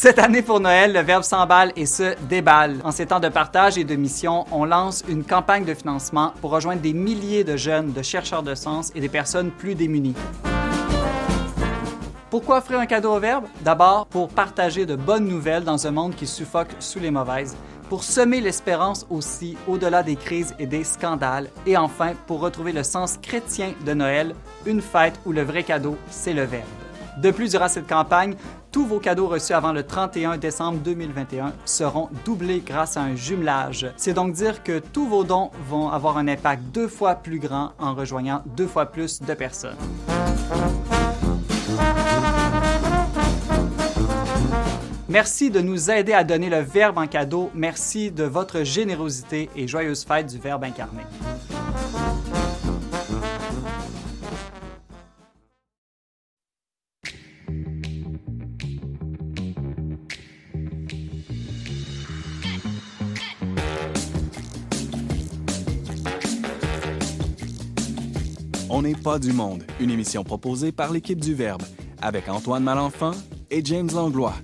Cette année pour Noël, le Verbe s'emballe et se déballe. En ces temps de partage et de mission, on lance une campagne de financement pour rejoindre des milliers de jeunes, de chercheurs de sens et des personnes plus démunies. Pourquoi offrir un cadeau au Verbe? D'abord, pour partager de bonnes nouvelles dans un monde qui suffoque sous les mauvaises, pour semer l'espérance aussi au-delà des crises et des scandales, et enfin, pour retrouver le sens chrétien de Noël, une fête où le vrai cadeau, c'est le Verbe. De plus, durant cette campagne, tous vos cadeaux reçus avant le 31 décembre 2021 seront doublés grâce à un jumelage. C'est donc dire que tous vos dons vont avoir un impact deux fois plus grand en rejoignant deux fois plus de personnes. Merci de nous aider à donner le Verbe en cadeau. Merci de votre générosité et joyeuse fête du Verbe incarné. On n'est pas du monde, une émission proposée par l'équipe du Verbe, avec Antoine Malenfant et James Langlois.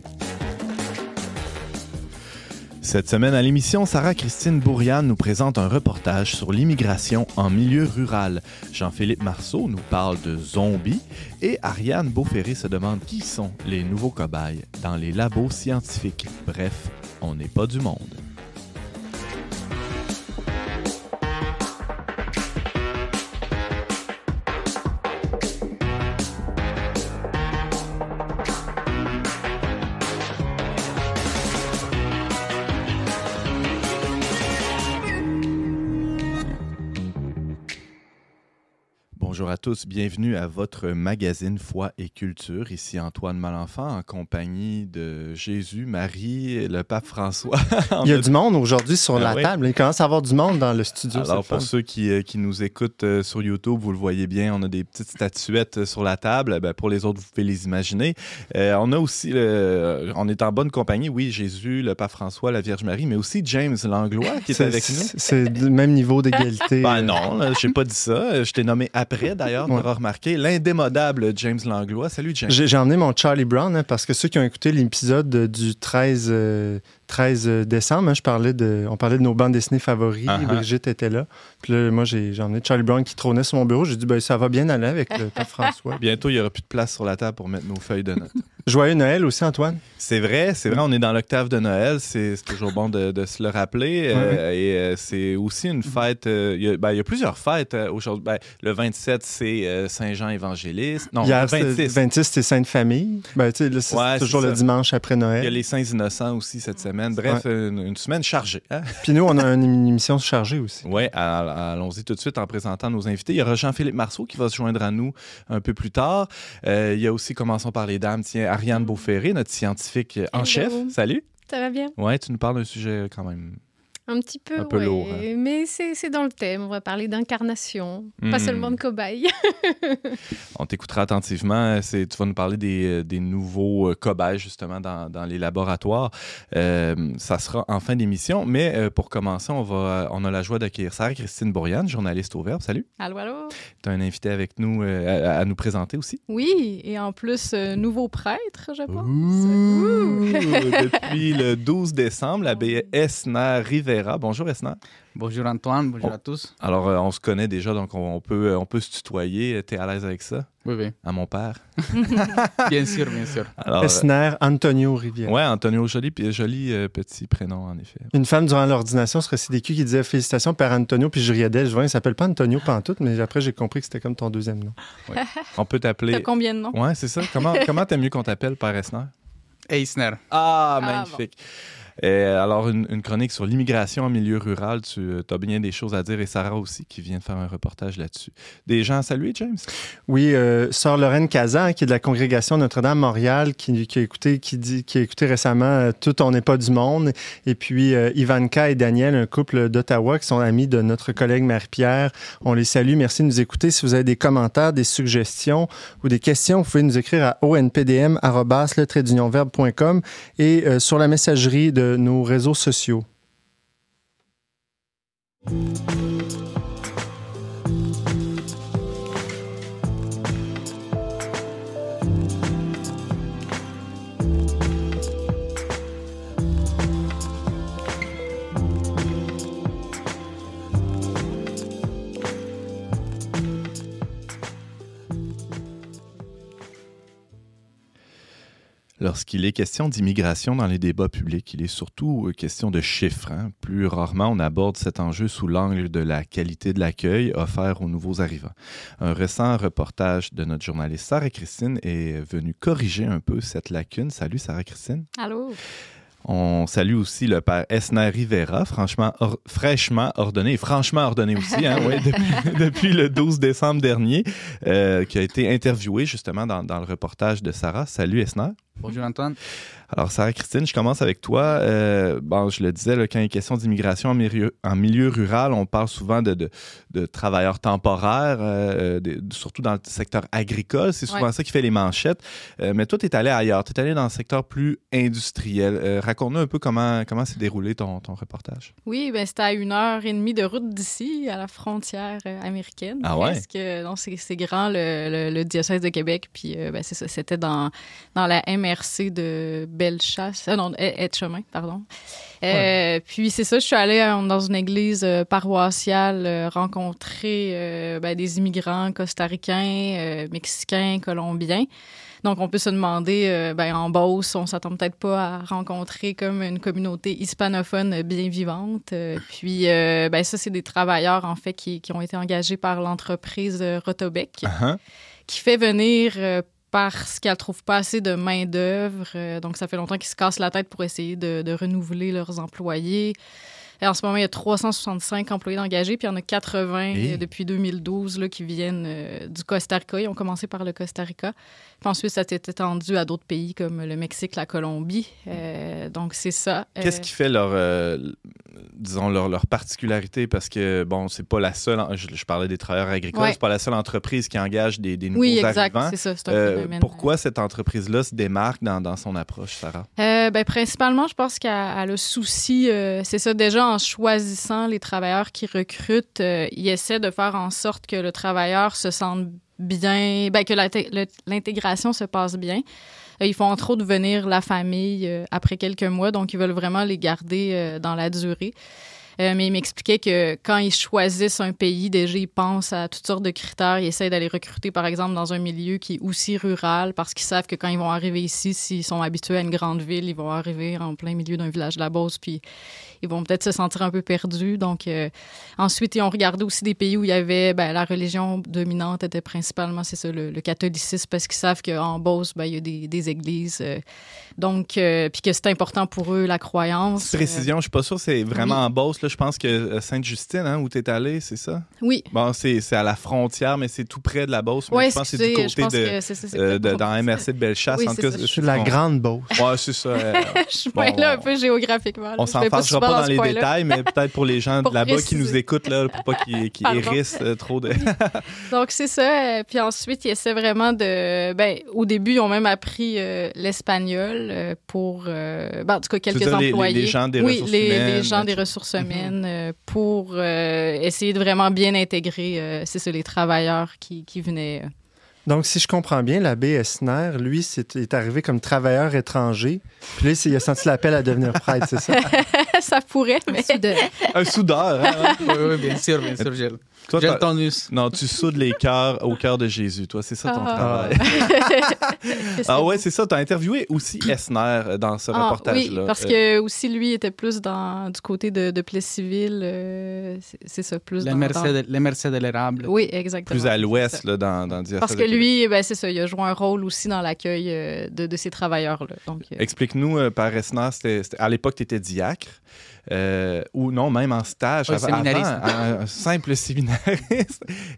Cette semaine à l'émission, Sarah-Christine Bourriane nous présente un reportage sur l'immigration en milieu rural. Jean-Philippe Marceau nous parle de zombies et Ariane Beauferré se demande qui sont les nouveaux cobayes dans les labos scientifiques. Bref, on n'est pas du monde. Bonjour à tous, bienvenue à votre magazine Foi et Culture. Ici Antoine Malenfant en compagnie de Jésus, Marie, le pape François. Il y a du monde aujourd'hui sur Ah la oui. table. Il commence à avoir du monde dans le studio. Alors, pour le fun. ceux qui, euh, qui nous écoutent euh, sur YouTube, vous le voyez bien, on a des petites statuettes euh, sur la table. Ben, pour les autres, vous pouvez les imaginer. Euh, on a aussi, le- on est en bonne compagnie, oui, Jésus, le pape François, la Vierge Marie, mais aussi James Langlois qui est avec nous. c'est- du même niveau d'égalité. Ben non, je n'ai pas dit ça. Je t'ai nommé après, d'ailleurs, Ouais. auras remarqué. L'indémodable James Langlois. Salut, James. J'ai emmené mon Charlie Brown hein, parce que ceux qui ont écouté l'épisode du 13, euh, 13 décembre, hein, je parlais de, on parlait de nos bandes dessinées favoris. Uh-huh. Brigitte était là. Puis là, moi, j'ai emmené Charlie Brown qui trônait sur mon bureau. J'ai dit, ben, ça va bien aller avec le pape François. Bientôt, il n'y aura plus de place sur la table pour mettre nos feuilles de notes. Joyeux Noël aussi, Antoine. C'est vrai, c'est vrai, on est dans l'octave de Noël, c'est toujours bon de, de se le rappeler. euh, et euh, c'est aussi une fête, euh, il y, a- ben, il y a plusieurs fêtes euh, aujourd'hui. Ben, le 27, c'est euh, Saint-Jean évangéliste. Non, Hier, le c'est- 26. 26, c'est Sainte Famille. Ben, tu sais, là, c'est Ouais, toujours le dimanche après Il y a Noël. les Saints innocents aussi cette semaine. Bref, une, une semaine chargée. Hein? Puis nous, on a une, émission chargée aussi. Oui, allons-y tout de suite en présentant nos invités. Il y aura Jean-Philippe Marceau qui va se joindre à nous un peu plus tard. Euh, il y a aussi, commençons par les dames, tiens, Ariane Beauferré, notre scientifique en Hello. chef. Salut. Ça va bien? Ouais, tu nous parles d'un sujet quand même. Un petit peu, Un peu ouais. lourd, hein. Mais c'est c'est dans le thème. On va parler d'incarnation, Hmm. pas seulement de cobayes. On t'écoutera attentivement. Tu vas nous parler des, euh, des nouveaux euh, cobayes, justement, dans, dans les laboratoires. Euh, ça sera en fin d'émission. Mais euh, pour commencer, on, va, on a la joie d'accueillir Sarah-Christine Bourriane, journaliste au Verbe. Salut. allô, allô? Tu as un invité avec nous euh, à, à nous présenter aussi. Oui, et en plus, euh, nouveau prêtre, je pense. Ouh, Ouh. depuis le 12 décembre, l'abbé Esner Rivera. Bonjour Esner. Bonjour Antoine, bonjour Oh. à tous. Alors, euh, on se connaît déjà, donc on, on peut, on peut se tutoyer. Tu es à l'aise avec ça? Oui, oui, À mon père? bien sûr, bien sûr. Alors, euh, Esner Antonio Rivière. ouais, Antonio, joli, puis joli euh, petit prénom, en effet. Une femme durant l'ordination sur CDQ qui disait Félicitations, Père Antonio, puis je riais d'elle. Je vois, il s'appelle pas Antonio pantoute, mais après, j'ai compris que c'était comme ton deuxième nom. On peut T'as t'appeler. combien de noms? Ouais, c'est ça. Comment comment t'aimes mieux qu'on t'appelle, Père Esner? Eisner. Ah, Ah, magnifique. Euh, alors, une, une chronique sur l'immigration en milieu rural. Tu as bien des choses à dire et Sarah aussi qui vient de faire un reportage là-dessus. Des gens à saluer, James? Oui, euh, Sœur Lorraine Kazan, qui est de la congrégation Notre-Dame-Montréal, qui, qui a écouté, qui, dit, qui a écouté récemment euh, Tout on n'est pas du monde. Et puis euh, Ivanka et Daniel, un couple d'Ottawa qui sont amis de notre collègue Marie-Pierre. On les salue. Merci de nous écouter. Si vous avez des commentaires, des suggestions ou des questions, vous pouvez nous écrire à onpdm.com et euh, sur la messagerie de nos réseaux sociaux. Lorsqu'il est question d'immigration dans les débats publics, il est surtout euh, question de chiffres. hein. Plus rarement, on aborde cet enjeu sous l'angle de la qualité de l'accueil offert aux nouveaux arrivants. Un récent reportage de notre journaliste Sarah Christine est venu corriger un peu cette lacune. Salut Sarah Christine. Allô? On salue aussi le père Esner Rivera, franchement, or- fraîchement ordonné, et franchement ordonné aussi, hein, ouais, depuis, depuis le 12 décembre dernier, euh, qui a été interviewé justement dans, dans le reportage de Sarah. Salut Esner. Bonjour Antoine. Alors, Sarah-Christine, je commence avec toi. Euh, bon, je le disais, là, quand il est question d'immigration en milieu, en milieu rural, on parle souvent de, de- de travailleurs temporaires, euh, des- surtout dans le secteur agricole. C'est souvent Ouais. ça qui fait les manchettes. Euh, mais toi, tu es allé ailleurs. Tu es allé dans le secteur plus industriel. Euh, Raconte-nous un peu comment, comment s'est déroulé ton, ton reportage. Oui, ben, c'était à une heure et demie de route d'ici, à la frontière euh, américaine. Ah ouais? Presque. Donc, c'est grand, le, le- le diocèse de Québec. Puis, euh, ben, c'est ça, c'était dans, dans la MRC de Bellechasse. Ah non, Etchemin, pardon. Euh, Puis, c'est ça, je suis allée euh, dans une église euh, paroissiale euh, rencontrer euh, ben, des immigrants costaricains, euh, mexicains, colombiens. Donc, on peut se demander, euh, ben, en Beauce, on s'attend peut-être pas à rencontrer comme une communauté hispanophone bien vivante. Euh, puis, euh, ben, ça, c'est des travailleurs, en fait, qui, qui ont été engagés par l'entreprise euh, Rotobec, Uh-huh. qui fait venir parce qu'elle trouve pas assez de main-d'œuvre. Euh, donc, ça fait longtemps qu'ils se cassent la tête pour essayer de, de renouveler leurs employés. Et en ce moment, il y a 365 employés engagés, puis il y en a 80 Et? euh, depuis 2012 là, qui viennent euh, du Costa Rica. Ils ont commencé par le Costa Rica. Puis ensuite, ça s'est étendu à d'autres pays comme le Mexique, la Colombie. Euh, donc, c'est ça. Qu'est-ce Euh, qui fait leur, euh, disons, leur, leur particularité? Parce que, bon, c'est pas la seule, je, je parlais des travailleurs agricoles, Ouais. c'est pas la seule entreprise qui engage des, des nouveaux Oui, exact. arrivants. C'est ça. C'est un pourquoi cette entreprise-là se démarque dans, dans son approche, Sarah? Ben, principalement, je pense qu'elle a le souci, c'est ça, déjà en choisissant les travailleurs qui recrutent, ils essaient de faire en sorte que le travailleur se sente bien, ben, que l'intégration se passe bien. Euh, ils font entre autres venir la famille euh, après quelques mois, donc ils veulent vraiment les garder euh, dans la durée. Euh, mais il m'expliquait que quand ils choisissent un pays, déjà, ils pensent à toutes sortes de critères. Ils essaient d'aller recruter, par exemple, dans un milieu qui est aussi rural parce qu'ils savent que quand ils vont arriver ici, s'ils sont habitués à une grande ville, ils vont arriver en plein milieu d'un village de la Beauce, puis ils vont peut-être se sentir un peu perdus. Donc, euh, ensuite, ils ont regardé aussi des pays où il y avait ben, la religion dominante était principalement, c'est ça, le, le catholicisme, parce qu'ils savent qu'en Beauce, ben, il y a des, des églises. euh, donc, puis que c'est important pour eux, la croyance. Petite précision, je suis pas sûr c'est vraiment en Beauce. Là, je pense que euh, Sainte-Justine, hein, où tu es allé, c'est ça? Oui. Bon, c'est c'est à la frontière, mais c'est tout près de la Beauce. mais Oui, je pense que c'est du côté pense de, euh, de- dans. MRC de Bellechasse. Oui, en cas. Je suis de la on- grande Beauce. Ouais, c'est ça. euh, Je suis Bon, mêlée un on- peu géographiquement. là. on s'en pas fâchera pas dans les détails, mais peut-être pour les gens Pour de là-bas qui nous écoutent, là, pour pas qu'ils Pardon. hérissent euh, trop de. Donc, c'est ça. Puis ensuite, ils essaient vraiment de... Ben, au début, ils ont même appris euh, l'espagnol pour... euh, ben, en tout cas, quelques employés. les gens des oui, ressources les, humaines, les gens des ressources humaines euh, pour euh, essayer de vraiment bien intégrer, euh, c'est ça, les travailleurs qui, qui venaient... euh. Donc, si je comprends bien, l'abbé Esner, lui, c'est est arrivé comme travailleur étranger. Puis là, il a senti l'appel à devenir prêtre, c'est ça? ça pourrait, mais... Un soudeur, hein? oui, oui, bien sûr, bien sûr. J'ai Toi, le tonus. Non, tu soudes les cœurs au cœur de Jésus. Toi, c'est ça ton Ah. travail. Ah ouais, c'est ça. Tu as interviewé aussi Esner euh, dans ce Ah, reportage-là. Oui, parce Euh, que aussi lui était plus dans du côté de, de Plessisville, euh, c'est- ça, plus Les dans, Merced, dans- les Merced de l'érable. Oui, exactement. plus à l'ouest, là, dans, dans Parce que lui, ben, c'est ça, il a joué un rôle aussi dans l'accueil euh, de, de ces travailleurs-là. Donc, euh, Explique-nous, euh, Père Esner, c'était- c'était- à l'époque, tu étais diacre. euh, ou non, même en stage. Avant- un, un simple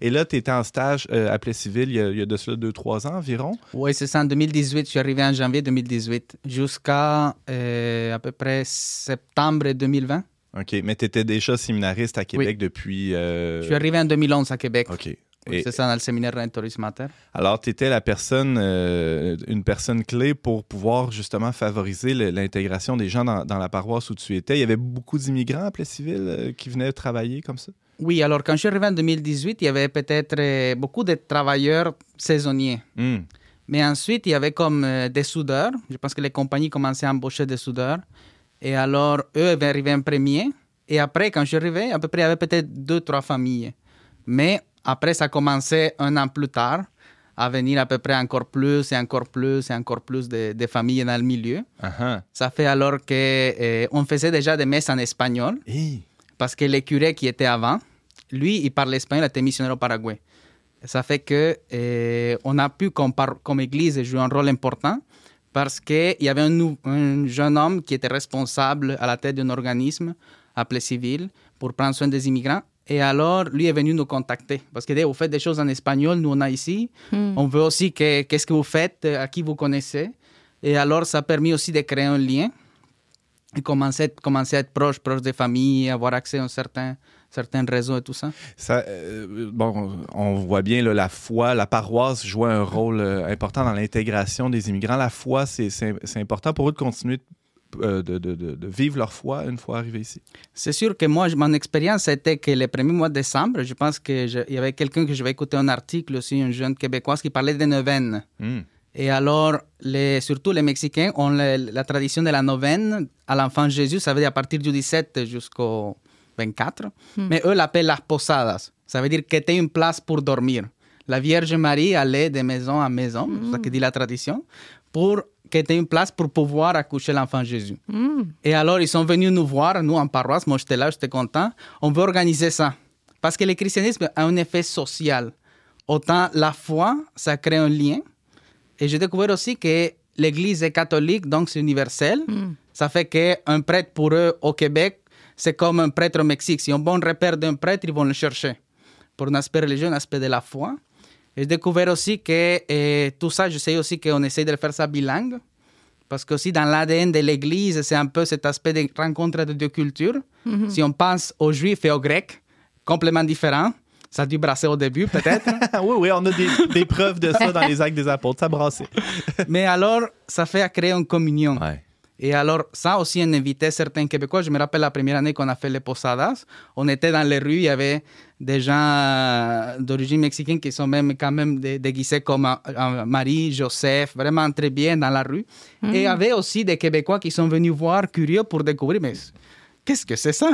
Et là, tu étais en stage euh, à Plessisville il il y a de cela deux, trois ans environ. Oui, c'est ça, en 2018. Je suis arrivé en janvier 2018 jusqu'à euh, à peu près septembre 2020. OK, mais tu étais déjà séminariste à Québec depuis... euh, Je suis arrivé en 2011 à Québec. OK. Oui, c'est ça, dans le séminaire Rentoris Mater. Alors, tu étais la personne, euh, une personne clé pour pouvoir justement favoriser l'intégration des gens dans, dans la paroisse où tu étais. Il y avait beaucoup d'immigrants à Plessisville euh, qui venaient travailler comme ça? Oui, alors quand je suis arrivé en 2018, il y avait peut-être euh, beaucoup de travailleurs saisonniers. Hmm. Mais ensuite, il y avait comme euh, des soudeurs. Je pense que les compagnies commençaient à embaucher des soudeurs. Et alors, eux avaient arrivé en premier. Et après, quand je suis arrivé, à peu près, il y avait peut-être deux, trois familles. Mais après, ça commençait un an plus tard à venir à peu près encore plus et encore plus et encore plus de, de familles dans le milieu. Uh-huh. Ça fait alors que euh, on faisait déjà des messes en espagnol Hey. Parce que le curé qui était avant, lui, il parlait espagnol, il était missionnaire au Paraguay. Ça fait que euh, on a pu, comme, église, jouer un rôle important parce qu'il y avait un, jeune homme qui était responsable à la tête d'un organisme appelé Civil pour prendre soin des immigrants. Et alors, lui est venu nous contacter parce que dit, vous faites des choses en espagnol, nous on a ici. On veut aussi que qu'est-ce que vous faites, à qui vous connaissez? Et alors, ça a permis aussi de créer un lien et commencer, commencer à être proche, proche des familles, avoir accès à un certain, certain réseau et tout ça. Ça, euh, bon, on voit bien là, la foi, la paroisse joue un rôle euh, important dans l'intégration des immigrants. La foi, c'est important pour eux de continuer euh, de, de- de- de vivre leur foi une fois arrivés ici. C'est sûr que moi, mon expérience était que le premier mois de décembre, je pense qu'il y avait quelqu'un que je vais écouter un article aussi, un jeune québécois qui parlait des neuvaines. Hmm. Et alors, les, surtout les Mexicains ont la tradition de la neuvaine à l'enfant Jésus, ça veut dire à partir du 17 jusqu'au 24. Mais eux l'appellent las posadas. Ça veut dire que tu une place pour dormir. La Vierge Marie allait de maison en maison, c'est ça que dit la tradition, pour que tu une place pour pouvoir accoucher l'enfant Jésus. Et alors, ils sont venus nous voir, nous en paroisse, moi j'étais là, j'étais content. On veut organiser ça. Parce que le christianisme a un effet social. Autant la foi, ça crée un lien. Et j'ai découvert aussi que l'Église est catholique, donc c'est universel. Ça fait qu'un prêtre pour eux au Québec, c'est comme un prêtre au Mexique. Si on bon repère d'un prêtre, ils vont le chercher. Pour un aspect religieux, un aspect de la foi. Et j'ai découvert aussi que eh, tout ça, je sais aussi qu'on essaie de faire ça bilingue. Parce que aussi dans l'ADN de l'Église, c'est un peu cet aspect de rencontre de deux cultures. Si on pense aux Juifs et aux Grecs, complètement différents. Ça a dû brasser au début, peut-être. Ah oui, oui, on a des, des preuves de ça dans les actes des apôtres. Ça brassait. Mais alors, ça fait à créer une communion. Ouais. Et alors, ça aussi, on invitait certains Québécois. Je me rappelle la première année qu'on a fait les posadas. On était dans les rues, il y avait des gens euh, d'origine mexicaine qui sont même quand même dé- déguisés comme euh, euh, Marie, Joseph, vraiment très bien dans la rue. Et il y avait aussi des Québécois qui sont venus voir, curieux pour découvrir, mais qu'est-ce que c'est ça?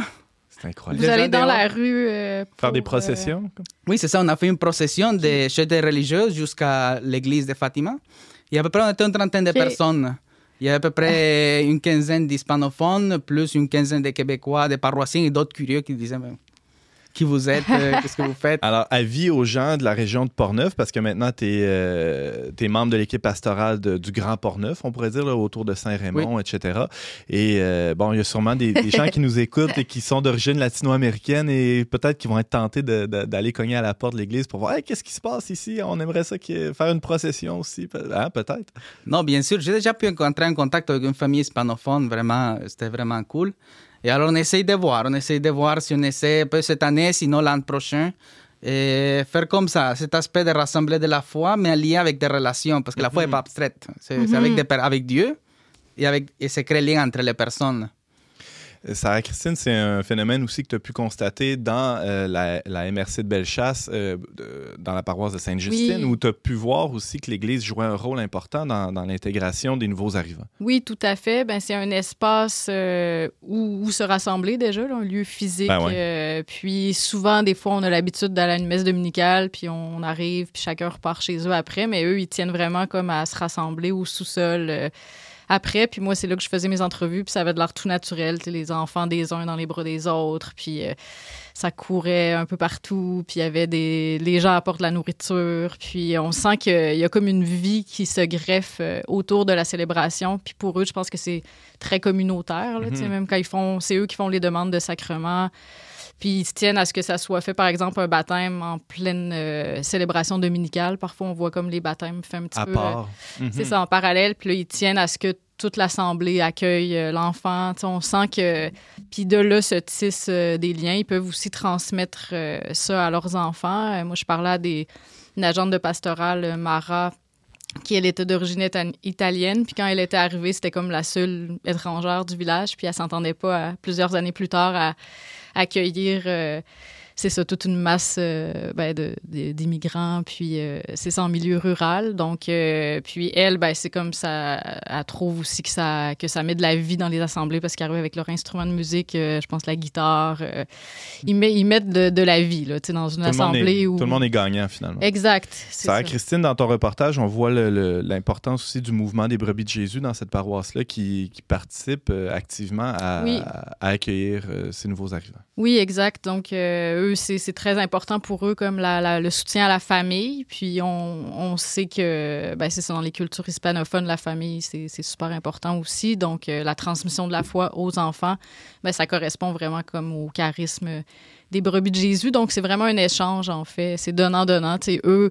Incroyable. Vous allez dans la rue. euh, Faire des euh, processions. Oui, c'est ça. On a fait une procession de chez des religieuses jusqu'à l'église de Fatima. Il y a à peu près on était une trentaine de personnes. Il y a à peu près une quinzaine d'hispanophones, plus une quinzaine de Québécois, des paroissiens et d'autres curieux qui disaient Mais, Qui vous êtes euh, Qu'est-ce que vous faites? Alors, avis aux gens de la région de Portneuf, parce que maintenant, tu es, membre de l'équipe pastorale de- du Grand Portneuf, on pourrait dire, là, autour de Saint-Raymond, etc. Et euh, bon, il y a sûrement des, des gens qui nous écoutent et qui sont d'origine latino-américaine et peut-être qui vont être tentés d'aller cogner à la porte de l'église pour voir Hey, qu'est-ce qui se passe ici? On aimerait ça ait- faire une procession aussi. Hein, peut-être? Non, bien sûr. J'ai déjà pu entrer en contact avec une famille hispanophone. Vraiment, c'était vraiment cool. Et alors, on essaye de voir. On essaye de voir si on essaie cette année, sinon l'an prochain. Et faire comme ça, cet aspect de rassembler de la foi, mais en lien avec des relations, parce que la foi n'est pas abstraite. C'est avec, per- avec Dieu et, avec, et se crée lien entre les personnes. Sarah Christine, c'est un phénomène aussi que tu as pu constater dans euh, la, la MRC de Bellechasse, euh, de- dans la paroisse de Sainte-Justine, Oui. où tu as pu voir aussi que l'Église jouait un rôle important dans, dans l'intégration des nouveaux arrivants. Oui, tout à fait. Ben, c'est un espace euh, où, où se rassembler déjà, là, un lieu physique. Ben ouais. puis souvent, des fois, on a l'habitude d'aller à une messe dominicale, puis on arrive, puis chacun repart chez eux après. Mais eux, ils tiennent vraiment comme à se rassembler au sous-sol. Après, puis moi, c'est là que je faisais mes entrevues, puis ça avait de l'air tout naturel, les enfants des uns dans les bras des autres, puis euh, ça courait un peu partout, puis il y avait des... Les gens apportent de la nourriture, puis on sent qu'il y a comme une vie qui se greffe euh, autour de la célébration, puis pour eux, je pense que c'est très communautaire, là, Mhm. même quand ils font... C'est eux qui font les demandes de sacrement, puis ils se tiennent à ce que ça soit fait, par exemple, un baptême en pleine euh, célébration dominicale. Parfois, on voit comme les baptêmes fait un petit À peu... euh, part. c'est Mhm. ça, en parallèle. Puis là, ils tiennent à ce que toute l'assemblée accueille euh, l'enfant. On sent que. Puis de là se tissent des liens. Ils peuvent aussi transmettre ça à leurs enfants. Moi, je parlais à des, une agente de pastorale, Mara, qui, elle, était d'origine ita- italienne. Puis quand elle était arrivée, c'était comme la seule étrangère du village. Puis elle s'entendait pas, à- plusieurs années plus tard, à accueillir. euh, c'est ça, toute une masse euh, ben, d'immigrants, puis euh, c'est ça en milieu rural. Donc, euh, puis elle, ben, c'est comme ça, elle trouve aussi que ça, que ça met de la vie dans les assemblées parce qu'ils arrivent avec leur instrument de musique, je pense la guitare. ils, met- ils mettent de, de la vie là, tu sais, dans une Tout assemblée est, où. tout le monde est gagnant finalement. Exact. c'est Sarah ça. Christine, dans ton reportage, on voit l'importance aussi du mouvement des brebis de Jésus dans cette paroisse-là qui, qui participe activement à, Oui. à accueillir ces nouveaux arrivants. Oui, exact. Donc, eux, c'est très important pour eux comme la- le soutien à la famille. Puis, on, on sait que, ben, c'est dans les cultures hispanophones, la famille, c'est super important aussi. Donc, euh, la transmission de la foi aux enfants, ben, ça correspond vraiment comme au charisme des brebis de Jésus. Donc, c'est vraiment un échange, en fait. C'est donnant-donnant. Eux,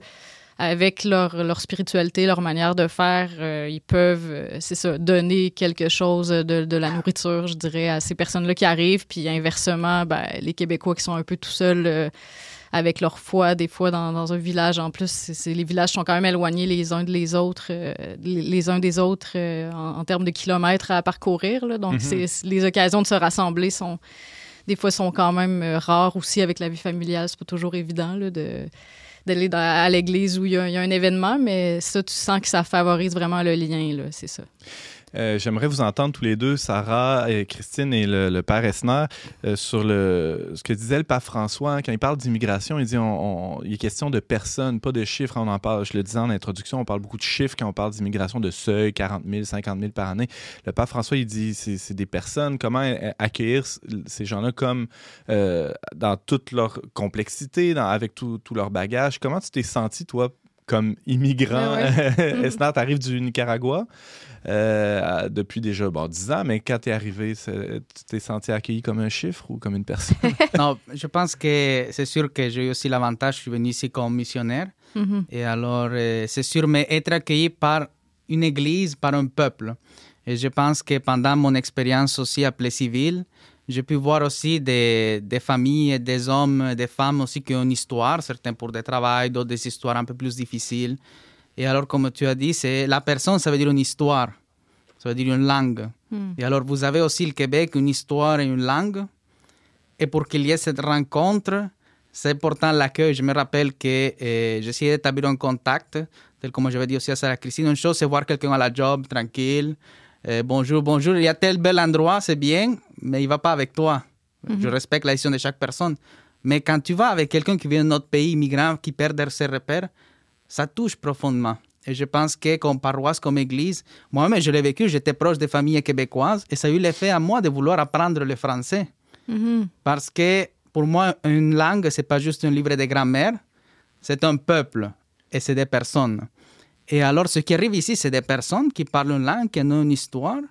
avec leur, leur spiritualité, leur manière de faire, euh, ils peuvent, euh, c'est ça, donner quelque chose de, de la nourriture, je dirais, à ces personnes-là qui arrivent. Puis inversement, ben, les Québécois qui sont un peu tout seuls euh, avec leur foi, des fois dans, dans un village, en plus, les villages sont quand même éloignés les uns des autres, euh, les, les uns des autres euh, en, en termes de kilomètres à parcourir. là. Donc, c'est- c'est- les occasions de se rassembler sont des fois sont quand même euh, rares aussi avec la vie familiale. C'est pas toujours évident là, de d'aller à l'église où il y, a il y a un événement, mais ça, tu sens que ça favorise vraiment le lien, là, c'est ça. Euh, J'aimerais vous entendre tous les deux, Sarah et Christine et le, père Esner, euh, sur ce que disait le pape François hein, quand il parle d'immigration. Il dit on, on- il est question de personnes, pas de chiffres. On en parle, je le disais en introduction, on parle beaucoup de chiffres quand on parle d'immigration, de seuil, 40 000, 50 000 par année. Le pape François, il dit c'est des personnes. Comment accueillir ces gens-là comme euh, dans toute leur complexité, avec tout, tout leur bagage? Comment tu t'es senti, toi, comme immigrant? Ouais, Esner, tu arrives du Nicaragua? Euh, depuis déjà bon, 10 ans, mais quand tu es arrivé, tu t'es senti accueilli comme un chiffre ou comme une personne? non, je pense que c'est sûr que j'ai eu aussi l'avantage, je suis venu ici comme missionnaire. Mhm. Et alors, euh, c'est sûr, mais être accueilli par une église, par un peuple. Et je pense que pendant mon expérience aussi à Plessisville, j'ai pu voir aussi des, des familles, des hommes, des femmes aussi qui ont une histoire, certains pour des travail, d'autres des histoires un peu plus difficiles. Et alors, comme tu as dit, c'est la personne, ça veut dire une histoire, ça veut dire une langue. Mm. Et alors, vous avez aussi le Québec, une histoire et une langue. Et pour qu'il y ait cette rencontre, c'est important l'accueil. Je me rappelle que euh, j'essayais d'établir un contact, tel comme j'avais dit aussi à Sarah Christine. Une chose, c'est voir quelqu'un à la job, tranquille. Euh, bonjour, bonjour, il y a tel bel endroit, c'est bien, mais il va pas avec toi. Je respecte la décision de chaque personne. Mais quand tu vas avec quelqu'un qui vient d'un autre pays, immigrant, qui perd ses repères, ça touche profondément. Et je pense que comme paroisse, comme église, moi-même, je l'ai vécu, j'étais proche des familles québécoises et ça a eu l'effet à moi de vouloir apprendre le français. Mhm. Parce que pour moi, une langue, c'est pas juste un livre de grammaire, c'est un peuple et c'est des personnes. Et alors, ce qui arrive ici, c'est des personnes qui parlent une langue, qui ont une histoire.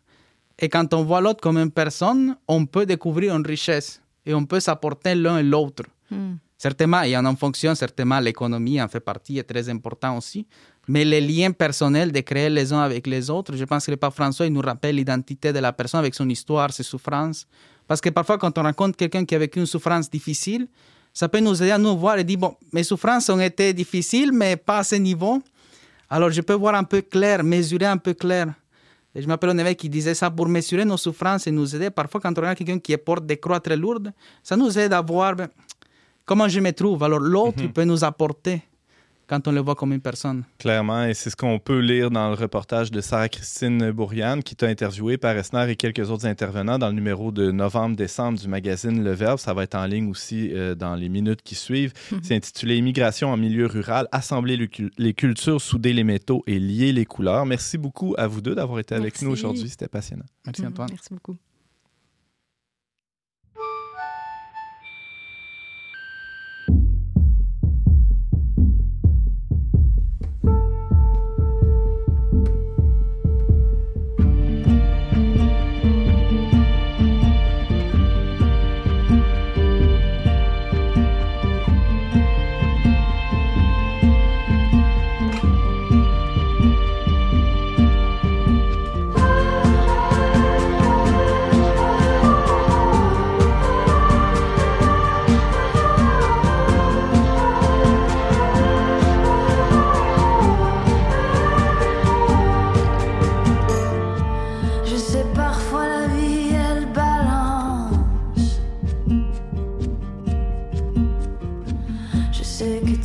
Et quand on voit l'autre comme une personne, on peut découvrir une richesse et on peut s'apporter l'un et l'autre. Mm. Certainement, il y en a en fonction, certainement l'économie en fait partie, est très important aussi. Mais les liens personnels de créer les uns avec les autres, je pense que le pape François il nous rappelle l'identité de la personne avec son histoire, ses souffrances. Parce que parfois, quand on rencontre quelqu'un qui a vécu une souffrance difficile, ça peut nous aider à nous voir et dire, bon, mes souffrances ont été difficiles, mais pas à ce niveau. Alors, je peux voir un peu clair, mesurer un peu clair. Et je m'appelle un évêque qui disait ça pour mesurer nos souffrances et nous aider. Parfois, quand on regarde quelqu'un qui porte des croix très lourdes, ça nous aide à voir ben, comment je me trouve. Alors, l'autre, il peut nous apporter quand on le voit comme une personne. Clairement, et c'est ce qu'on peut lire dans le reportage de Sarah-Christine Bourriane qui t'a interviewé par Esner et quelques autres intervenants dans le numéro de novembre-décembre du magazine Le Verbe. Ça va être en ligne aussi euh, dans les minutes qui suivent. C'est intitulé Immigration en milieu rural, assembler le cul- les cultures, souder les métaux et lier les couleurs. Merci beaucoup à vous deux d'avoir été avec Merci. nous aujourd'hui. C'était passionnant. Merci, Mhm. Antoine. Merci beaucoup.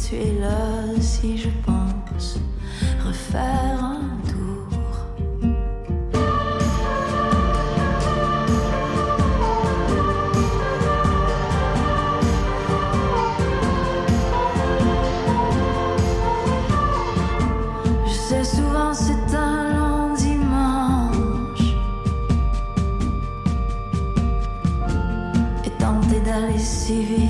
tu es là si je pense refaire un tour. Je sais souvent c'est un long dimanche et tenter d'aller si vite.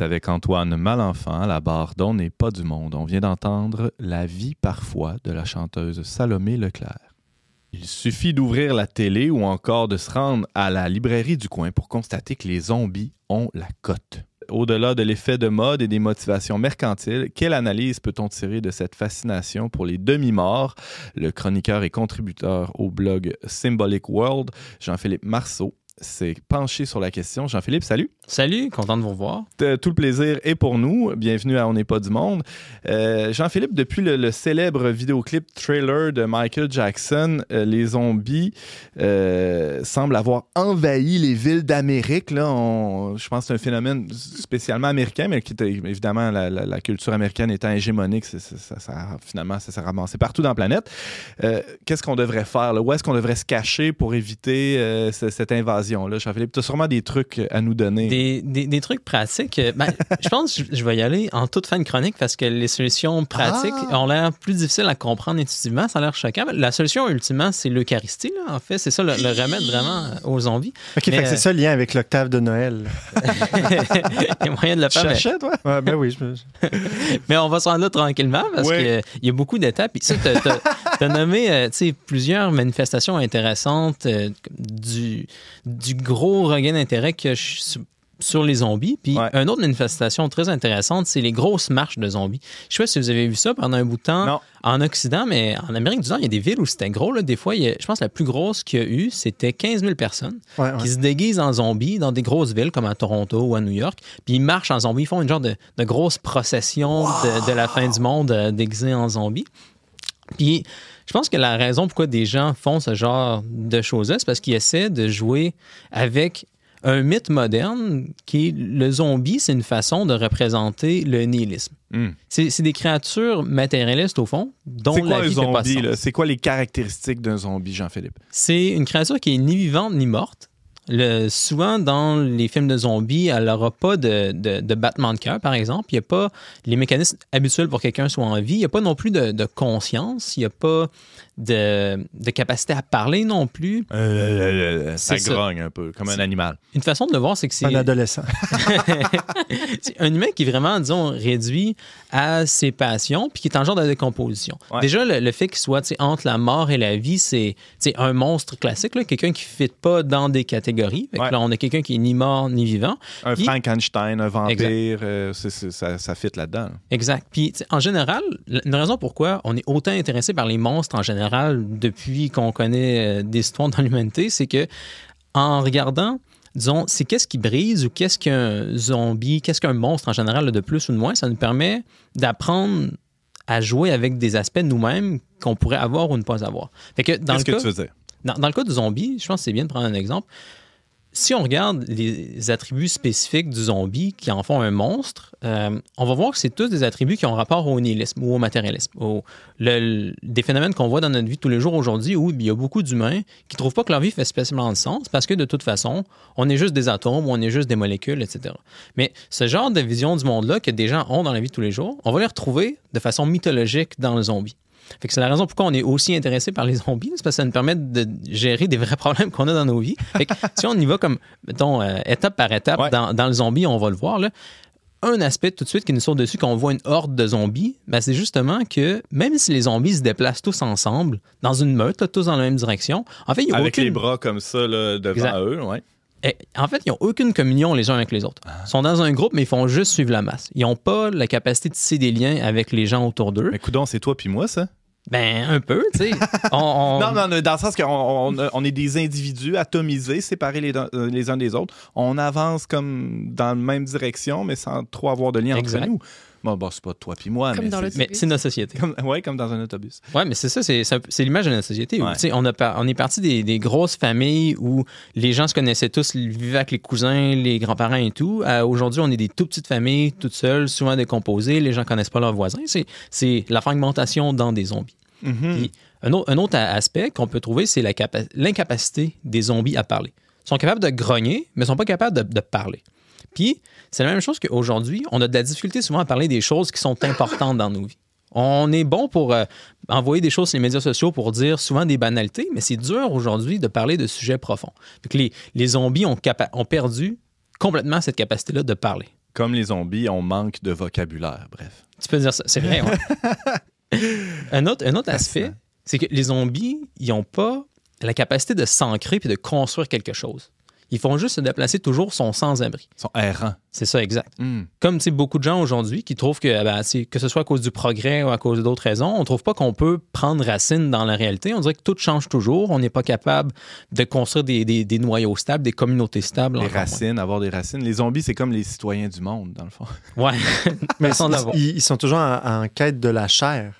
Avec Antoine Malenfant la barre d'On n'est pas du monde. On vient d'entendre La vie parfois de la chanteuse Salomé Leclerc. Il suffit d'ouvrir la télé ou encore de se rendre à la librairie du coin pour constater que les zombies ont la cote. Au-delà de l'effet de mode et des motivations mercantiles, quelle analyse peut-on tirer de cette fascination pour les demi-morts? Le chroniqueur et contributeur au blog Symbolic World, Jean-Philippe Marceau, s'est penché sur la question. Jean-Philippe, salut. Salut, content de vous revoir. Tout le plaisir est pour nous. Bienvenue à On n'est pas du monde. Euh, Jean-Philippe, depuis le, le célèbre vidéoclip trailer de Michael Jackson, euh, les zombies euh, semblent avoir envahi les villes d'Amérique. Là, On- je pense que c'est un phénomène spécialement américain, mais qui était évidemment la, la- la culture américaine étant hégémonique, ça, ça- finalement, ça s'est ramassé partout dans la planète. Qu'est-ce qu'on devrait faire? Là? Où est-ce qu'on devrait se cacher pour éviter euh, ce- Jean-Philippe, tu as sûrement des trucs à nous donner. Des, des- des trucs pratiques. euh, ben, je pense que je- vais y aller en toute fin de chronique parce que les solutions pratiques Ah! ont l'air plus difficiles à comprendre intuitivement. Ça a l'air choquant. La solution, ultimement, c'est l'Eucharistie. là. En fait, c'est ça le, le remède vraiment aux zombies. OK, Mais, fait que c'est euh, ça le lien avec l'octave de Noël. Il y a moyen de le Tu faire. mais- cherchais, toi? Ouais, ben oui, je Mais on va se rendre là tranquillement parce Oui. qu'il y a beaucoup d'étapes. Puis ça, tu as, nommé euh, plusieurs manifestations intéressantes euh, du, du gros regain d'intérêt que je- sur- les zombies. Puis Ouais. une autre manifestation très intéressante, c'est les grosses marches de zombies. Je sais pas si vous avez vu ça pendant un bout de temps Non. en Occident, mais en Amérique du Nord, il y a des villes où c'était gros. Là. Des fois, il y a- je pense que la plus grosse qu'il y a eu, c'était 15 000 personnes ouais, ouais. qui se déguisent en zombies dans des grosses villes comme à Toronto ou à New York. Puis ils marchent en zombies, ils font une genre de, de grosse procession de, de la fin du monde euh, déguisés en zombies. Puis je pense que la raison pourquoi des gens font ce genre de choses-là, c'est parce qu'ils essaient de jouer avec un mythe moderne qui est le zombie, c'est une façon de représenter le nihilisme. Hmm. C'est des créatures matérialistes au fond, dont quoi la vie fait pas de zombie? C'est quoi les caractéristiques d'un zombie, Jean-Philippe? C'est une créature qui est ni vivante ni morte. Le- souvent, dans les films de zombies, elle n'aura pas de, battement de cœur, par exemple. Il n'y a pas les mécanismes habituels pour que quelqu'un soit en vie. Il n'y a pas non plus de, de conscience. Il n'y a pas de, de capacité à parler non plus. ça C'est ça. grogne un peu, comme un animal. Une façon de le voir, c'est que c'est Un adolescent. c'est un humain qui est vraiment, disons, réduit à ses passions, puis qui est en genre de décomposition. Ouais. Déjà, le, le fait qu'il soit entre la mort et la vie, c'est un monstre classique, là, quelqu'un qui ne fit pas dans des catégories. Ouais. là, on a quelqu'un qui est ni mort ni vivant. Un Puis- Frankenstein, un vampire, euh, ça, ça fit là-dedans. Exact. Puis, en général, une raison pourquoi on est autant intéressé par les monstres en général depuis qu'on connaît euh, des histoires dans l'humanité, c'est que en regardant, disons, c'est qu'est-ce qui brise ou qu'est-ce qu'un zombie, qu'est-ce qu'un monstre en général a de plus ou de moins, ça nous permet d'apprendre à jouer avec des aspects de nous-mêmes qu'on pourrait avoir ou ne pas avoir. Fait que dans le Qu'est-ce que cas, tu dans, dans le cas du zombie, je pense que c'est bien de prendre un exemple. Si on regarde les attributs spécifiques du zombie qui en font un monstre, euh, on va voir que c'est tous des attributs qui ont rapport au nihilisme ou au matérialisme. Au- des phénomènes qu'on voit dans notre vie tous les jours aujourd'hui où il y a beaucoup d'humains qui trouvent pas que leur vie fait spécialement de sens parce que de toute façon, on est juste des atomes, on est juste des molécules, etc. Mais ce genre de vision du monde-là que des gens ont dans la vie tous les jours, on va les retrouver de façon mythologique dans le zombie. Fait que c'est la raison pourquoi on est aussi intéressé par les zombies, c'est parce que ça nous permet de gérer des vrais problèmes qu'on a dans nos vies. Fait que si on y va comme, mettons, euh, étape par étape, Ouais. dans, dans le zombie, on va le voir, là, un aspect tout de suite qui nous saute dessus quand on voit une horde de zombies, ben, c'est justement que même si les zombies se déplacent tous ensemble, dans une meute, tous dans la même direction, en fait, il y a Avec aucune... les bras comme ça là, devant Exact. eux, ouais. Eh, En fait, ils n'ont aucune communion les uns avec les autres. Ils sont dans un groupe, mais ils font juste suivre la masse. Ils n'ont pas la capacité de tisser des liens avec les gens autour d'eux. Mais coudon, c'est toi puis moi, ça? Ben, un peu, tu sais. On- on- Non, non, dans le sens qu'on on, on est des individus atomisés, séparés les, uns- euh, les uns des autres. On avance comme dans la même direction, mais sans trop avoir de lien Exact. entre nous. Bon, bon c'est pas toi puis moi, Comme mais dans c'est- le- Mais c'est notre société. comme, ouais, comme dans un autobus. Oui, mais c'est ça, c'est, l'image de notre société. où, Ouais. on, a par- on est parti des, des grosses familles où les gens se connaissaient tous, ils vivaient avec les cousins, les grands-parents et tout. À aujourd'hui, on est des tout petites familles, toutes seules, souvent décomposées. Les gens connaissent pas leurs voisins. C'est, c'est la fragmentation dans des zombies. Mhm. Puis, un, autre, un autre aspect qu'on peut trouver, c'est l'incapacité des zombies à parler. Ils sont capables de grogner, mais ils sont pas capables de, de parler. Puis, c'est la même chose qu'aujourd'hui, on a de la difficulté souvent à parler des choses qui sont importantes dans nos vies. On est bon pour euh, envoyer des choses sur les médias sociaux pour dire souvent des banalités, mais c'est dur aujourd'hui de parler de sujets profonds. Les, les zombies ont, perdu complètement cette capacité-là de parler. Comme les zombies, on manque de vocabulaire, bref. Tu peux dire ça, c'est vrai. ouais. un autre, un autre aspect, c'est que les zombies, ils n'ont pas la capacité de s'ancrer puis de construire quelque chose. Ils font juste se déplacer toujours, sont sans-abri. Ils sont errants. C'est ça, exact. Hmm. Comme beaucoup de gens aujourd'hui qui trouvent que, ben, c'est- que ce soit à cause du progrès ou à cause d'autres raisons, on ne trouve pas qu'on peut prendre racine dans la réalité. On dirait que tout change toujours. On n'est pas capable de construire des, des- des noyaux stables, des communautés stables. Les moins. racines, avoir des racines. Les zombies, c'est comme les citoyens du monde, dans le fond. Ouais. Mais ils, ils sont toujours en, en quête de la chair.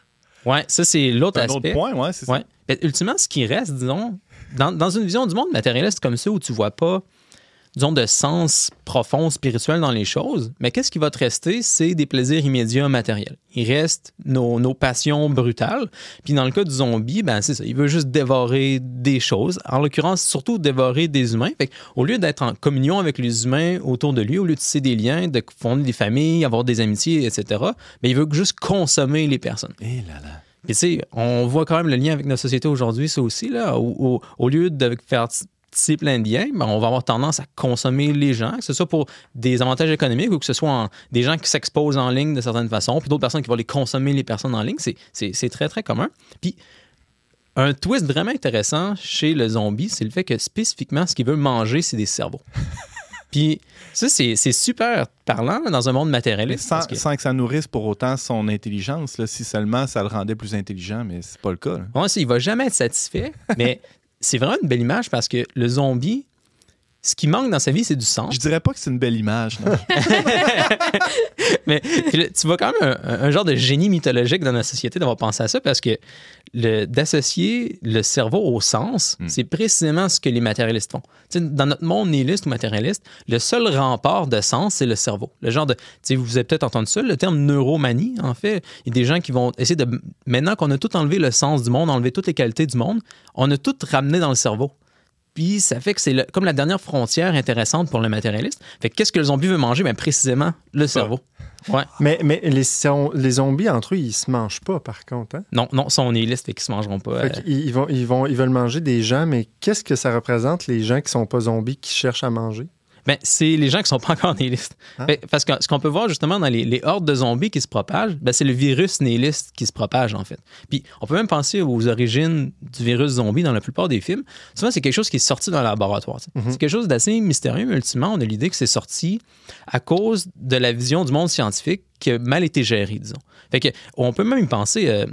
Ouais, ça, c'est l'autre C'est un aspect. autre point, ouais, c'est Ouais. ça. Mais ultimement, ce qui reste, disons, dans, une vision du monde matérialiste comme ça, où tu vois pas, disons, de sens profond, spirituel dans les choses, mais qu'est-ce qui va te rester? C'est des plaisirs immédiats matériels. Il reste nos, nos passions brutales. Puis dans le cas du zombie, ben c'est ça, il veut juste dévorer des choses. En l'occurrence, surtout dévorer des humains. Au lieu d'être en communion avec les humains autour de lui, au lieu de tisser des liens, de fonder des familles, avoir des amitiés, etc., mais il veut juste consommer les personnes. Et là là. Puis, tu sais, on voit quand même le lien avec notre société aujourd'hui, ça aussi, là. Au, au- lieu de faire t- tisser plein de liens, ben, on va avoir tendance à consommer les gens, que ce soit pour des avantages économiques ou que ce soit des gens qui s'exposent en ligne de certaines façons, puis d'autres personnes qui vont les consommer, les personnes en ligne. C'est- C'est c'est très, très commun. Puis, un twist vraiment intéressant chez le zombie, c'est le fait que spécifiquement, ce qu'il veut manger, c'est des cerveaux. Puis, ça, c'est super parlant là, dans un monde matérialiste. sans, que- sans que ça nourrisse pour autant son intelligence, là, si seulement ça le rendait plus intelligent, mais c'est pas le cas. là. Ouais, c'est- il va jamais être satisfait, mais c'est vraiment une belle image parce que le zombie, ce qui manque dans sa vie, c'est du sang. Je dirais pas que c'est une belle image. non. Mais tu vois quand même un, un genre de génie mythologique dans notre société d'avoir pensé à ça parce que d'associer le cerveau au sens, Hmm. c'est précisément ce que les matérialistes font. Dans notre monde nihiliste ou matérialiste, le seul rempart de sens, c'est le cerveau. Le genre de. tu sais, Vous avez peut-être entendu ça, le terme neuromanie, en fait. Il y a des gens qui vont essayer de. Maintenant qu'on a tout enlevé le sens du monde, enlevé toutes les qualités du monde, on a tout ramené dans le cerveau. Puis ça fait que c'est comme la dernière frontière intéressante pour le matérialiste. Fait que qu'est-ce que le zombie veut manger? Ben précisément le cerveau. Ouais. Mais, mais les, son- les zombies, entre eux, ils se mangent pas, par contre. hein? Non, non, sont nihilistes et qui se mangeront pas. Fait euh, qu'ils- ils, vont, ils, vont, ils veulent manger des gens, mais qu'est-ce que ça représente, les gens qui sont pas zombies, qui cherchent à manger? Ben, c'est les gens qui sont pas encore nihilistes. Fait- parce que ce qu'on peut voir justement dans les, les hordes de zombies qui se propagent, ben, c'est le virus nihiliste qui se propage en fait. Puis on peut même penser aux origines du virus zombie dans la plupart des films. Souvent, c'est quelque chose qui est sorti dans le laboratoire. Mhm. C'est quelque chose d'assez mystérieux, mais ultimement, on a l'idée que c'est sorti à cause de la vision du monde scientifique qui a mal été gérée, disons. Fait que on peut même y penser. euh,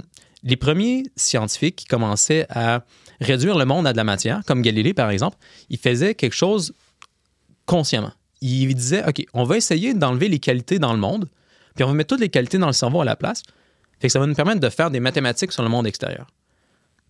les premiers scientifiques qui commençaient à réduire le monde à de la matière, comme Galilée par exemple, ils faisaient quelque chose consciemment. Il disait, OK, on va essayer d'enlever les qualités dans le monde, puis on va mettre toutes les qualités dans le cerveau à la place. Fait que ça va nous permettre de faire des mathématiques sur le monde extérieur.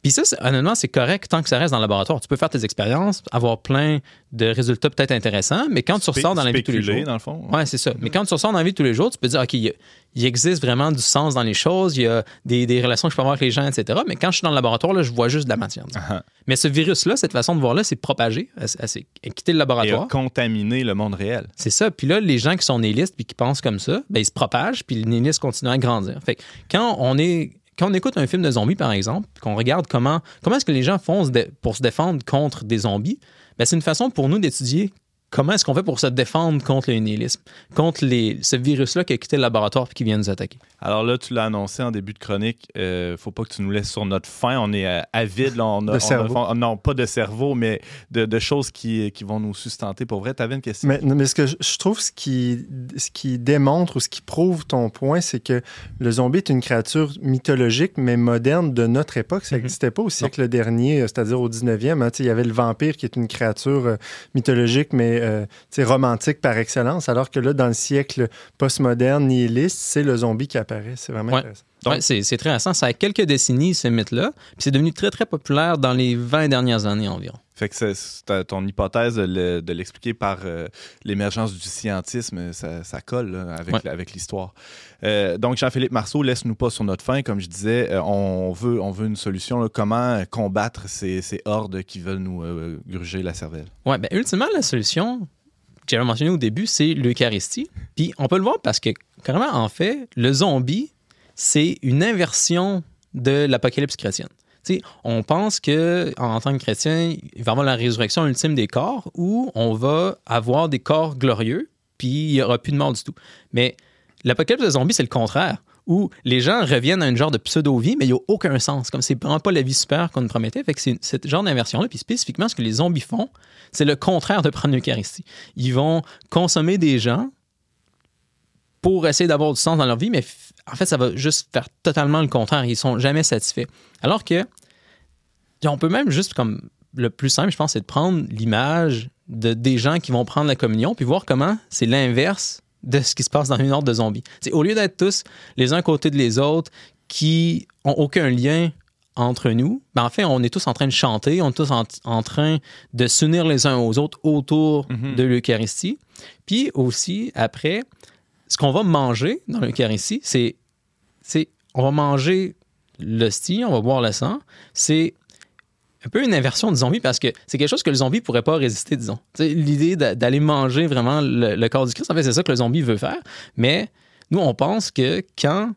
Puis ça, c'est- honnêtement, c'est correct tant que ça reste dans le laboratoire. Tu peux faire tes expériences, avoir plein de résultats peut-être intéressants, mais quand tu ressors dans la vie de tous les jours. dans le fond. Ouais, c'est ça. Mais quand tu ressors dans la vie de tous les jours, tu peux dire, OK, il, existe vraiment du sens dans les choses, il y a des, des relations que je peux avoir avec les gens, etc. Mais quand je suis dans le laboratoire, là, je vois juste de la matière. Ah. Mais ce virus-là, cette façon de voir-là, c'est propagé, a quitté le Et laboratoire. contaminer le monde réel. C'est ça. Puis là, les gens qui sont nihilistes puis qui pensent comme ça, ben, ils se propagent, puis le nihilisme continue à grandir. Fait que quand on est. Quand on écoute un film de zombies, par exemple, qu'on regarde comment, comment est-ce que les gens font pour se défendre contre des zombies, ben, c'est une façon pour nous d'étudier comment est-ce qu'on fait pour se défendre contre le nihilisme, contre les, ce virus-là qui a quitté le laboratoire puis qui vient nous attaquer? Alors là, tu l'as annoncé en début de chronique. euh, faut pas que tu nous laisses sur notre faim. On est euh, avide. là, on a- De on a- cerveau. on- non, pas de cerveau, mais de, de choses qui, qui vont nous sustenter. Pour vrai, tu avais une question? Mais, mais ce que je, je trouve, ce qui, ce qui démontre ou ce qui prouve ton point, c'est que le zombie est une créature mythologique, mais moderne de notre époque. Ça Mhm. n'existait pas au siècle dernier, c'est-à-dire au 19e. hein. Tu sais, Il y avait le vampire qui est une créature euh, mythologique, mais euh, romantique par excellence, alors que là, dans le siècle postmoderne, nihiliste, c'est le zombie qui apparaît. C'est vraiment Ouais. intéressant. Donc- Ouais, c'est c'est très récent. Ça a quelques décennies, ce mythe-là. Puis c'est devenu très, très populaire dans les 20 dernières années environ. Fait que ton hypothèse de le- de l'expliquer par euh, l'émergence du scientisme, ça, ça colle là, avec, Ouais. avec l'histoire. Euh, donc, Jean-Philippe Marceau, laisse-nous pas sur notre faim. Comme je disais, euh, on, veut, on veut une solution. là. comment combattre ces, ces hordes qui veulent nous gruger la cervelle? Ouais, ben, ultimement, la solution que j'avais mentionnée au début, c'est l'Eucharistie. Puis on peut le voir parce que, carrément, en fait, le zombie, c'est une inversion de l'apocalypse chrétienne. On pense que en tant que chrétien, il va y avoir la résurrection ultime des corps où on va avoir des corps glorieux, puis il n'y aura plus de mort du tout. Mais l'apocalypse de zombies, c'est le contraire, où les gens reviennent à une genre de pseudo-vie, mais il n'y a aucun sens. Comme c'est vraiment pas la vie super qu'on nous promettait. Fait c'est ce genre d'inversion-là. Puis spécifiquement, ce que les zombies font, c'est le contraire de prendre l'Eucharistie. Ils vont consommer des gens pour essayer d'avoir du sens dans leur vie, mais en fait, ça va juste faire totalement le contraire. Ils sont jamais satisfaits. Alors que, on peut même juste comme le plus simple, je pense, c'est de prendre l'image de des gens qui vont prendre la communion puis voir comment c'est l'inverse de ce qui se passe dans une ordre de zombies. C'est au lieu d'être tous les uns à côté de les autres qui ont aucun lien entre nous, ben en fait, on est tous en train de chanter, on est tous en, en train de s'unir les uns aux autres autour Mhm. de l'Eucharistie. Puis aussi, après, ce qu'on va manger dans l'Eucharistie, c'est, c'est on va manger l'hostie, on va boire le sang. C'est un peu une inversion du zombie parce que c'est quelque chose que le zombie pourrait pas résister, disons. L'idée d'a- d'aller manger vraiment le, corps du Christ, en fait, c'est ça que le zombie veut faire. Mais nous, on pense que quand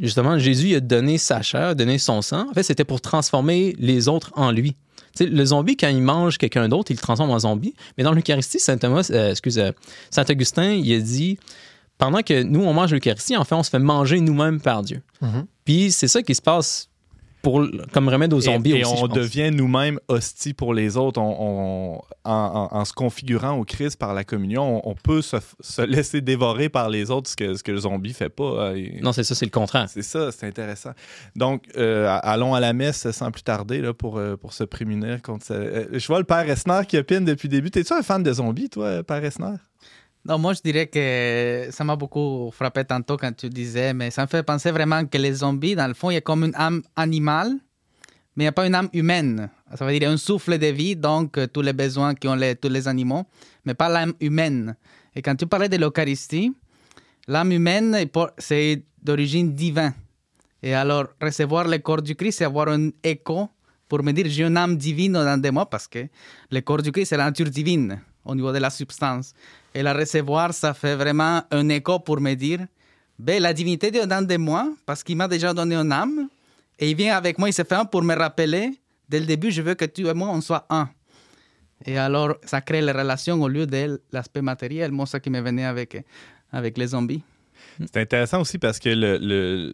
justement Jésus a donné sa chair, a donné son sang, en fait, c'était pour transformer les autres en lui. Le zombie, quand il mange quelqu'un d'autre, il le transforme en zombie. Mais dans l'Eucharistie, Saint Thomas, euh, euh, Saint Augustin, il a dit pendant que nous, on mange l'Eucharistie, en fait, on se fait manger nous-mêmes par Dieu. Mhm. Puis c'est ça qui se passe pour, comme remède aux zombies et, et aussi. je on pense. devient nous-mêmes hosties pour les autres. On- on- en, en- en se configurant au Christ par la communion, on, on peut se, laisser dévorer par les autres, ce que, ce que le zombie fait pas. et- Non, c'est ça, c'est le contraire. C'est ça, c'est intéressant. Donc, euh, allons à la messe sans plus tarder là, pour, euh, pour se prémunir contre ça. Euh, je vois le père Esner qui opine depuis le début. T'es-tu un fan de zombies, toi, père Esner? Non, moi je dirais que ça m'a beaucoup frappé tantôt quand tu disais, mais ça me fait penser vraiment que les zombies, dans le fond, il y a comme une âme animale, mais il n'y a pas une âme humaine. Ça veut dire un souffle de vie, donc euh, tous les besoins qu'ont les, tous les animaux, mais pas l'âme humaine. Et quand tu parlais de l'Eucharistie, l'âme humaine, c'est d'origine divine. Et alors, recevoir le corps du Christ, c'est avoir un écho pour me dire j'ai une âme divine dans de moi, parce que le corps du Christ, c'est la nature divine au niveau de la substance. Et la recevoir, ça fait vraiment un écho pour me dire ben, la divinité est dedans de moi, parce qu'il m'a déjà donné une âme, et il vient avec moi, il se fait un pour me rappeler, dès le début, je veux que tu et moi, on soit un. Et alors, ça crée les relations au lieu de l'aspect matériel. Moi, ça qui me venait avec, avec les zombies. C'est intéressant aussi parce que le-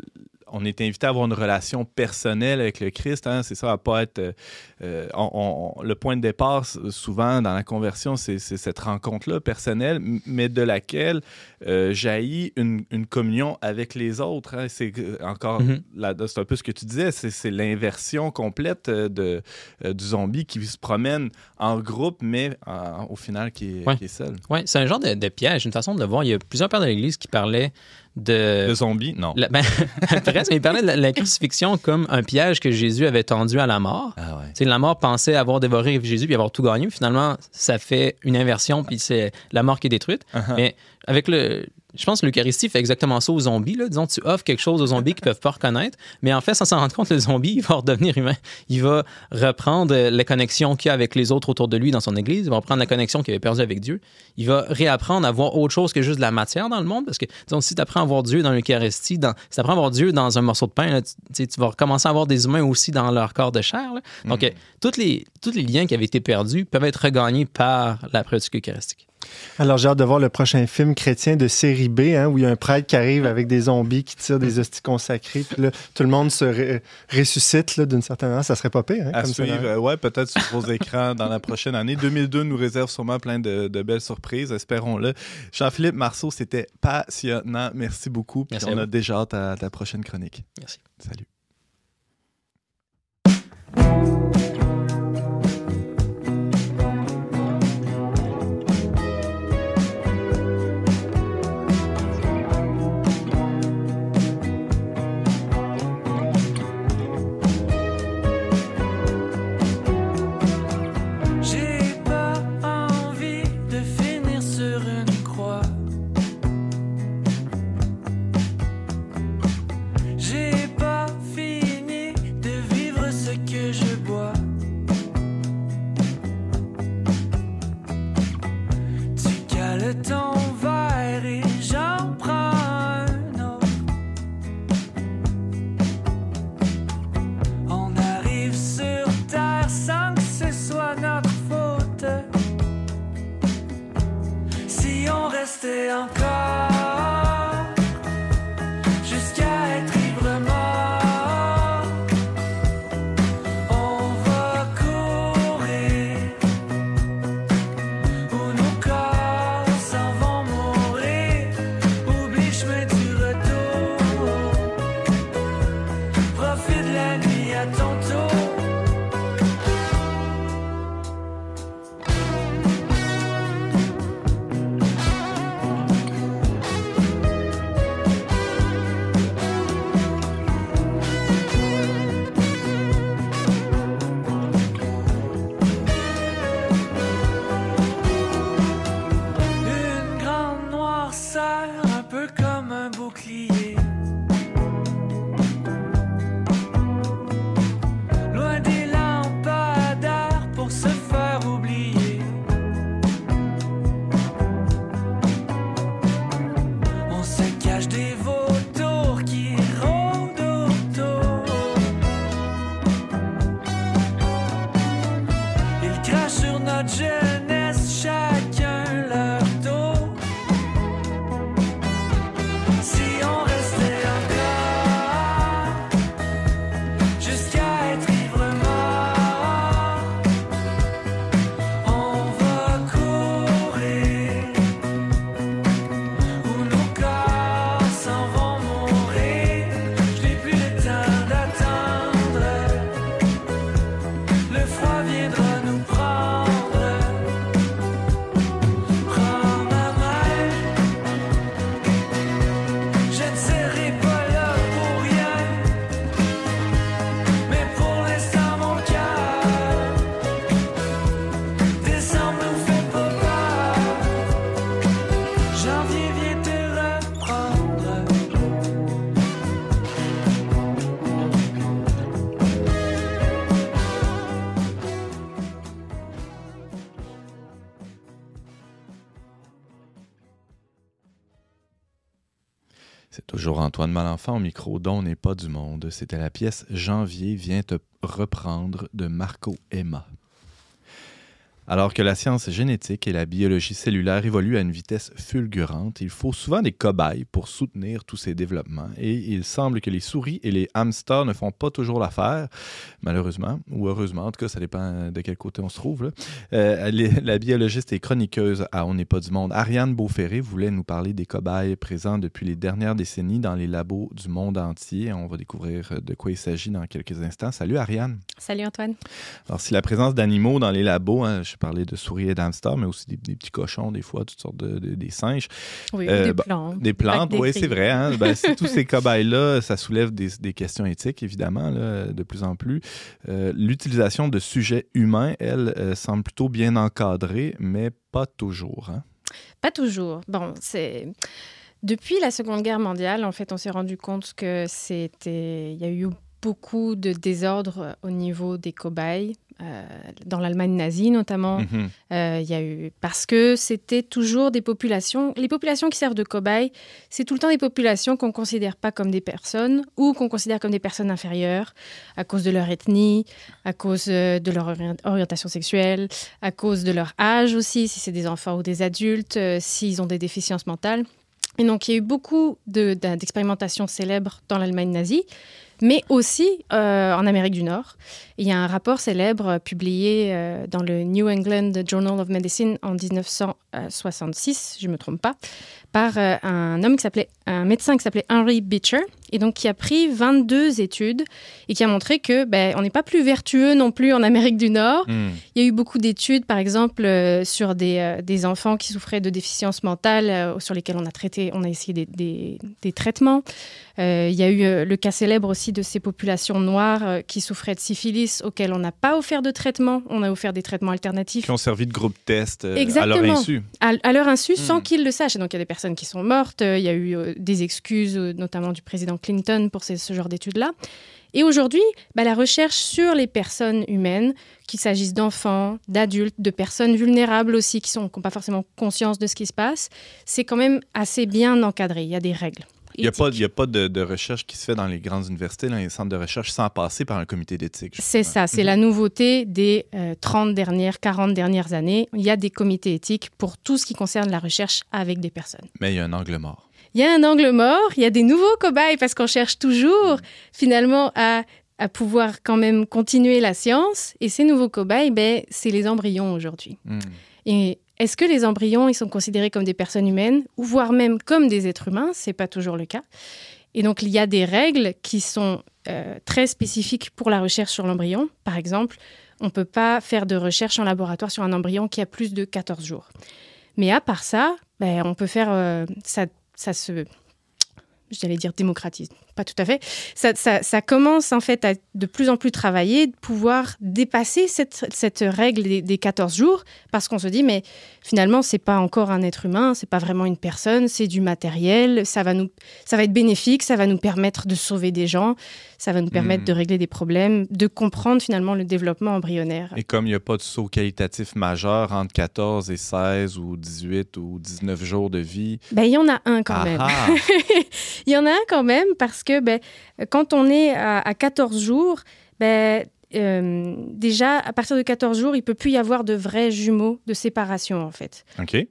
on est invité à avoir une relation personnelle avec le Christ. hein. C'est ça, à pas être. euh, euh, on- on- le point de départ, souvent, dans la conversion, c'est cette rencontre-là personnelle, mais de laquelle euh, jaillit une, une communion avec les autres. hein. C'est encore, Mhm. là, c'est un peu ce que tu disais, c'est l'inversion complète de, euh, du zombie qui se promène en groupe, mais en- au final qui est, Ouais. qui est seul. Oui, c'est un genre de, de piège, une façon de le voir. Il y a plusieurs pères de l'Église qui parlaient de. Le zombie, non. La- ben, presque, mais il parlait de la, la crucifixion comme un piège que Jésus avait tendu à la mort. Ah ouais. La mort pensait avoir dévoré Jésus puis avoir tout gagné. Finalement, ça fait une inversion, puis c'est la mort qui est détruite. Uh-huh. Mais avec le. Je pense que l'Eucharistie fait exactement ça aux zombies. Là. Disons, tu offres quelque chose aux zombies qu'ils ne peuvent pas reconnaître, mais en fait, sans s'en rendre compte, le zombie, il va redevenir humain. Il va reprendre euh, les connexions qu'il a avec les autres autour de lui dans son église. Il va reprendre la connexion qu'il avait perdue avec Dieu. Il va réapprendre à voir autre chose que juste de la matière dans le monde. Parce que, disons, si tu apprends à voir Dieu dans l'Eucharistie, dans, si tu apprends à voir Dieu dans un morceau de pain, là, tu, vas recommencer à voir des humains aussi dans leur corps de chair. là. Donc, euh, tous les, tous les liens qui avaient été perdus peuvent être regagnés par la pratique eucharistique. Alors, j'ai hâte de voir le prochain film chrétien de série B, hein, où il y a un prêtre qui arrive avec des zombies qui tirent des hosties consacrées. Puis là, tout le monde se ré- ressuscite là, d'une certaine manière. Ça serait pas pire. Hein, À comme suivre, euh, ouais, peut-être sur gros écrans dans la prochaine année. 2002 nous réserve sûrement plein de, de belles surprises, espérons-le. Jean-Philippe Marceau, c'était passionnant. Merci beaucoup. Puis Merci on à a déjà hâte à ta prochaine chronique. Merci. Salut. C'est toujours Antoine Malenfant au micro dont n'est pas du monde. C'était la pièce Janvier vient te reprendre de Marco Emma. Alors que la science génétique et la biologie cellulaire évoluent à une vitesse fulgurante, il faut souvent des cobayes pour soutenir tous ces développements. Et il semble que les souris et les hamsters ne font pas toujours l'affaire, malheureusement, ou heureusement, en tout cas, ça dépend de quel côté on se trouve. là. Euh, les- la biologiste et chroniqueuse à On n'est pas du monde, Ariane Beauferré, voulait nous parler des cobayes présents depuis les dernières décennies dans les labos du monde entier. On va découvrir de quoi il s'agit dans quelques instants. Salut Ariane. Salut Antoine. Alors, si la présence d'animaux dans les labos, hein, je J'ai parlé de souris et d'hamsters, mais aussi des, des petits cochons, des fois, toutes sortes de, de- des singes. Oui, Euh, des bah, plantes. Des plantes, Des oui, c'est vrai. Hein? Ben, tous ces cobayes-là, ça soulève des, des questions éthiques, évidemment, là, de plus en plus. Euh, L'utilisation de sujets humains, elle, euh, semble plutôt bien encadrée, mais pas toujours. Hein? Pas toujours. Bon, c'est. Depuis la Seconde Guerre mondiale, en fait, on s'est rendu compte que c'était. Il y a eu beaucoup de désordre au niveau des cobayes, euh, dans l'Allemagne nazie notamment. Mhm. Euh, il y a eu parce que c'était toujours des populations. Les populations qui servent de cobayes, c'est tout le temps des populations qu'on considère pas comme des personnes ou qu'on considère comme des personnes inférieures à cause de leur ethnie, à cause euh, de leur ori- orientation sexuelle, à cause de leur âge aussi, si c'est des enfants ou des adultes, euh, s'ils ont des déficiences mentales. Et donc il y a eu beaucoup de- d'expérimentations célèbres dans l'Allemagne nazie, mais aussi euh, en Amérique du Nord. Il y a un rapport célèbre euh, publié euh, dans le New England Journal of Medicine en 1966, si je ne me trompe pas, par euh, un homme qui s'appelait, un médecin qui s'appelait Henry Beecher, et donc qui a pris 22 études et qui a montré que ben, on n'est pas plus vertueux non plus en Amérique du Nord. Hmm. Il y a eu beaucoup d'études, par exemple, euh, sur des, euh, des enfants qui souffraient de déficiences mentales, euh, sur lesquels on a traité, on a essayé des, des- des traitements. Il y a eu le cas célèbre aussi de ces populations noires qui souffraient de syphilis, auxquelles on n'a pas offert de traitement. On a offert des traitements alternatifs Qui ont servi de groupe test à leur insu. à, à leur insu sans qu'ils le sachent. Et donc, il y a des personnes qui sont mortes. euh, Il y a eu euh, des excuses, euh, notamment du président Clinton, pour ce genre d'études-là. Et aujourd'hui, bah, la recherche sur les personnes humaines, qu'il s'agisse d'enfants, d'adultes, de personnes vulnérables aussi, qui n'ont pas forcément conscience de ce qui se passe, c'est quand même assez bien encadré. Il y a des règles. Il n'y a pas, il y a pas de, de recherche qui se fait dans les grandes universités, dans les centres de recherche, sans passer par un comité d'éthique. C'est ça, c'est la nouveauté des euh, 30 dernières, 40 dernières années. Il y a des comités éthiques pour tout ce qui concerne la recherche avec des personnes. Mais il y a un angle mort. Il y a un angle mort, il y a des nouveaux cobayes parce qu'on cherche toujours finalement à, à pouvoir quand même continuer la science. Et ces nouveaux cobayes, ben, c'est les embryons aujourd'hui. Hmm. Et est-ce que les embryons, ils sont considérés comme des personnes humaines ou voire même comme des êtres humains? C'est pas toujours le cas. Et donc il y a des règles qui sont euh, très spécifiques pour la recherche sur l'embryon. Par exemple, on ne peut pas faire de recherche en laboratoire sur un embryon qui a plus de 14 jours. Mais à part ça, ben, on peut faire euh, ça, ça se j'allais dire démocratise, pas tout à fait. Ça, ça, ça commence en fait à de plus en plus travailler, de pouvoir dépasser cette, cette règle des, des 14 jours, parce qu'on se dit, mais finalement, c'est pas encore un être humain, c'est pas vraiment une personne, c'est du matériel, ça va, nous, ça va être bénéfique, ça va nous permettre de sauver des gens, ça va nous permettre Mm. de régler des problèmes, de comprendre finalement le développement embryonnaire. Et comme il n'y a pas de saut qualitatif majeur entre 14 et 16 ou 18 ou 19 jours de vie. Ben, il y en a un quand Ah même. ah! Il y en a un quand même parce que ben, quand on est à, à 14 jours, ben, euh, déjà, à partir de 14 jours, il peut plus y avoir de vrais jumeaux de séparation, en fait.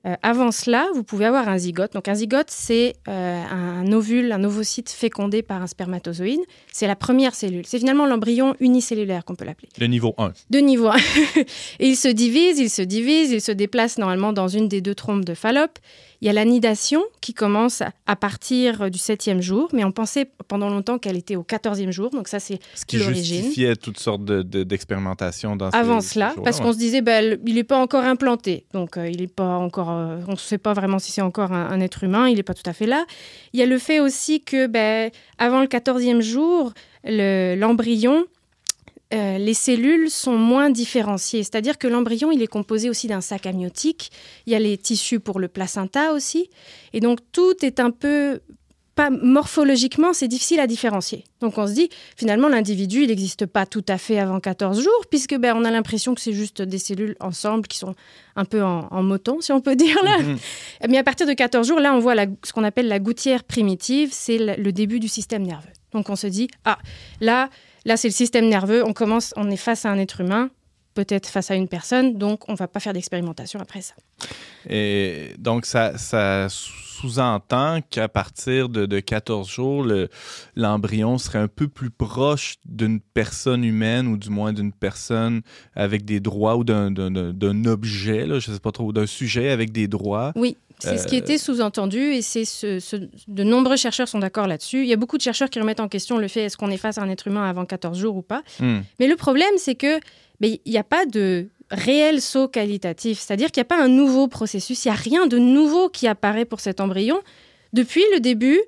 Euh, avant cela, vous pouvez avoir un zygote. Donc, un zygote, c'est euh, un ovule, un ovocyte fécondé par un spermatozoïde. C'est la première cellule. C'est finalement l'embryon unicellulaire qu'on peut l'appeler Le niveau 1. de niveau 1. et il se divise, il se divise, il se déplace normalement dans une des deux trompes de Fallope. Il y a la nidation qui commence à- partir du septième jour, mais on pensait pendant longtemps qu'elle était au quatorzième jour. Donc ça, c'est Ce qui justifiait toutes sortes de- de- d'expérimentations dans Avant ces cela, parce ouais. qu'on se disait, ben, il n'est pas encore implanté. Donc, euh, il est pas encore. euh, on ne sait pas vraiment si c'est encore un, un être humain. Il n'est pas tout à fait là. Il y a le fait aussi que, ben, avant le 14e jour, le- l'embryon. Euh, les cellules sont moins différenciées, c'est-à-dire que l'embryon, il est composé aussi d'un sac amniotique. Il y a les tissus pour le placenta aussi, et donc tout est un peu pas morphologiquement, c'est difficile à différencier. Donc on se dit, finalement, l'individu, il n'existe pas tout à fait avant 14 jours, puisque ben, on a l'impression que c'est juste des cellules ensemble qui sont un peu en, en moton, si on peut dire là. Mhm. Mais à partir de 14 jours, là, on voit la- ce qu'on appelle la gouttière primitive, c'est le, le début du système nerveux. Donc on se dit, ah, là, là c'est le système nerveux, on commence, on est face à un être humain, peut-être face à une personne, donc on va pas faire d'expérimentation après ça. Et donc, ça, ça sous-entend qu'à partir de, de 14 jours, le- l'embryon serait un peu plus proche d'une personne humaine ou du moins d'une personne avec des droits ou d'un- objet, là, je ne sais pas trop, d'un sujet avec des droits. Oui, c'est ce qui Euh, était sous-entendu et c'est ce, ce- de nombreux chercheurs sont d'accord là-dessus. Il y a beaucoup de chercheurs qui remettent en question le fait est-ce qu'on est face à un être humain avant 14 jours ou pas? Hmm. Mais le problème, c'est que il n'y a pas de réel saut qualitatif. C'est-à-dire qu'il n'y a pas un nouveau processus, il n'y a rien de nouveau qui apparaît pour cet embryon. Depuis le début,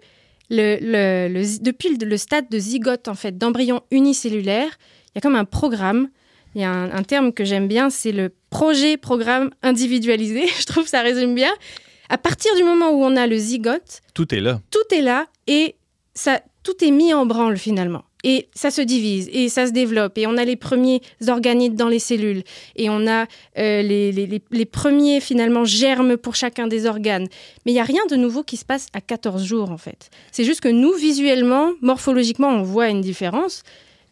le, le- le- depuis le, le stade de zygote, en fait, d'embryon unicellulaire, il y a comme un programme. Il y a un, un terme que j'aime bien, c'est le projet programme individualisé. Je trouve que ça résume bien. À partir du moment où on a le zygote, Tout est là. tout est là et ça, tout est mis en branle finalement. Et ça se divise et ça se développe. Et on a les premiers organites dans les cellules. Et on a euh, les, les- les- les premiers finalement germes pour chacun des organes. Mais il n'y a rien de nouveau qui se passe à 14 jours en fait. C'est juste que nous, visuellement, morphologiquement, on voit une différence.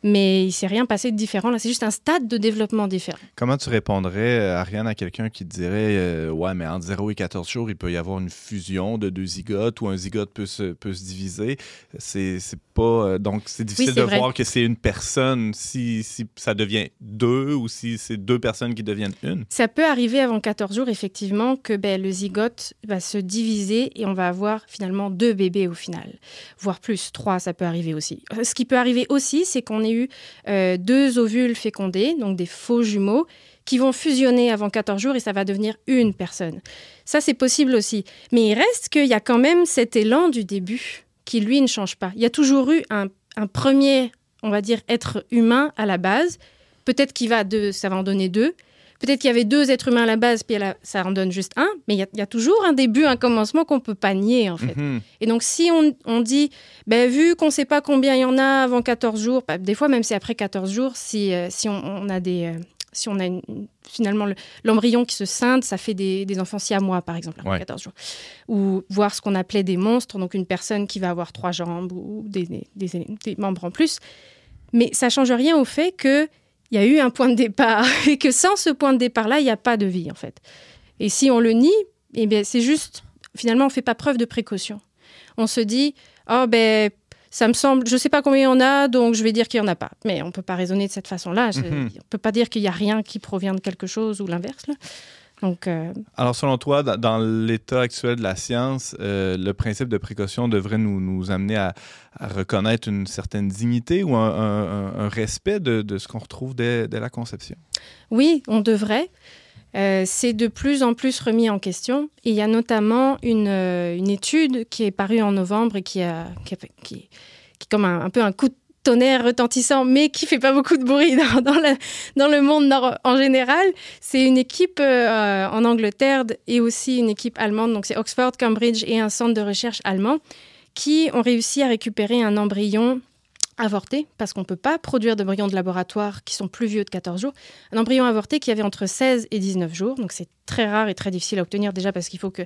Mais il ne s'est rien passé de différent. Là, c'est juste un stade de développement différent. Comment tu répondrais, euh, Ariane, à quelqu'un qui te dirait euh, Ouais, mais entre 0 et 14 jours, il peut y avoir une fusion de deux zygotes ou un zygote peut se, peut se diviser? C'est c'est pas. euh, donc, c'est difficile c'est de vrai. voir que c'est une personne si, si ça devient deux ou si c'est deux personnes qui deviennent une. Ça peut arriver avant 14 jours, effectivement, que ben, le zygote va se diviser et on va avoir finalement deux bébés au final, voire plus, trois, ça peut arriver aussi. Ce qui peut arriver aussi, c'est qu'on ait eu euh, deux ovules fécondés, donc des faux jumeaux, qui vont fusionner avant 14 jours et ça va devenir une personne. Ça, c'est possible aussi. Mais il reste qu'il y a quand même cet élan du début qui, lui, ne change pas. Il y a toujours eu un, un premier, on va dire, être humain à la base. Peut-être qu'il va de, ça va en donner deux. Peut-être qu'il y avait deux êtres humains à la base, puis la- ça en donne juste un. Mais il y a, il y a toujours un début, un commencement qu'on peut pas nier, en fait. Mhm. Et donc, si on, on dit, ben, vu qu'on ne sait pas combien il y en a avant 14 jours, bah, des fois, même c'est après 14 jours, si, euh, si on, on a des. euh, si on a une- finalement le- l'embryon qui se scinde, ça fait des, des enfants siamois, par exemple, Ouais. 14 jours. Ou voir ce qu'on appelait des monstres, donc une personne qui va avoir trois jambes ou des, des- membres en plus. Mais ça change rien au fait qu'il y a eu un point de départ et que sans ce point de départ-là, il n'y a pas de vie, en fait. Et si on le nie, eh bien, c'est juste, finalement, on ne fait pas preuve de précaution. On se dit, oh ben, ça me semble, je ne sais pas combien il y en a, donc je vais dire qu'il n'y en a pas. Mais on ne peut pas raisonner de cette façon-là. Mhm. On ne peut pas dire qu'il n'y a rien qui provient de quelque chose ou l'inverse. Donc, euh, Alors, selon toi, dans, l'état actuel de la science, euh, le principe de précaution devrait nous, nous amener à, à reconnaître une certaine dignité ou un, un- un- un respect de, de ce qu'on retrouve dès, dès la conception? Oui, on devrait. Euh, c'est de plus en plus remis en question. Et il y a notamment une, une étude qui est parue en novembre et qui, a, qui, a fait- qui- qui est comme un, un peu un coup de tonnerre retentissant, mais qui fait pas beaucoup de bruit dans, dans dans le monde nord en général. C'est une équipe euh, en Angleterre et aussi une équipe allemande, donc c'est Oxford, Cambridge et un centre de recherche allemand, qui ont réussi à récupérer un embryon avorté, parce qu'on ne peut pas produire d'embryons de laboratoire qui sont plus vieux de 14 jours, un embryon avorté qui avait entre 16 et 19 jours. Donc c'est très rare et très difficile à obtenir déjà parce qu'il faut que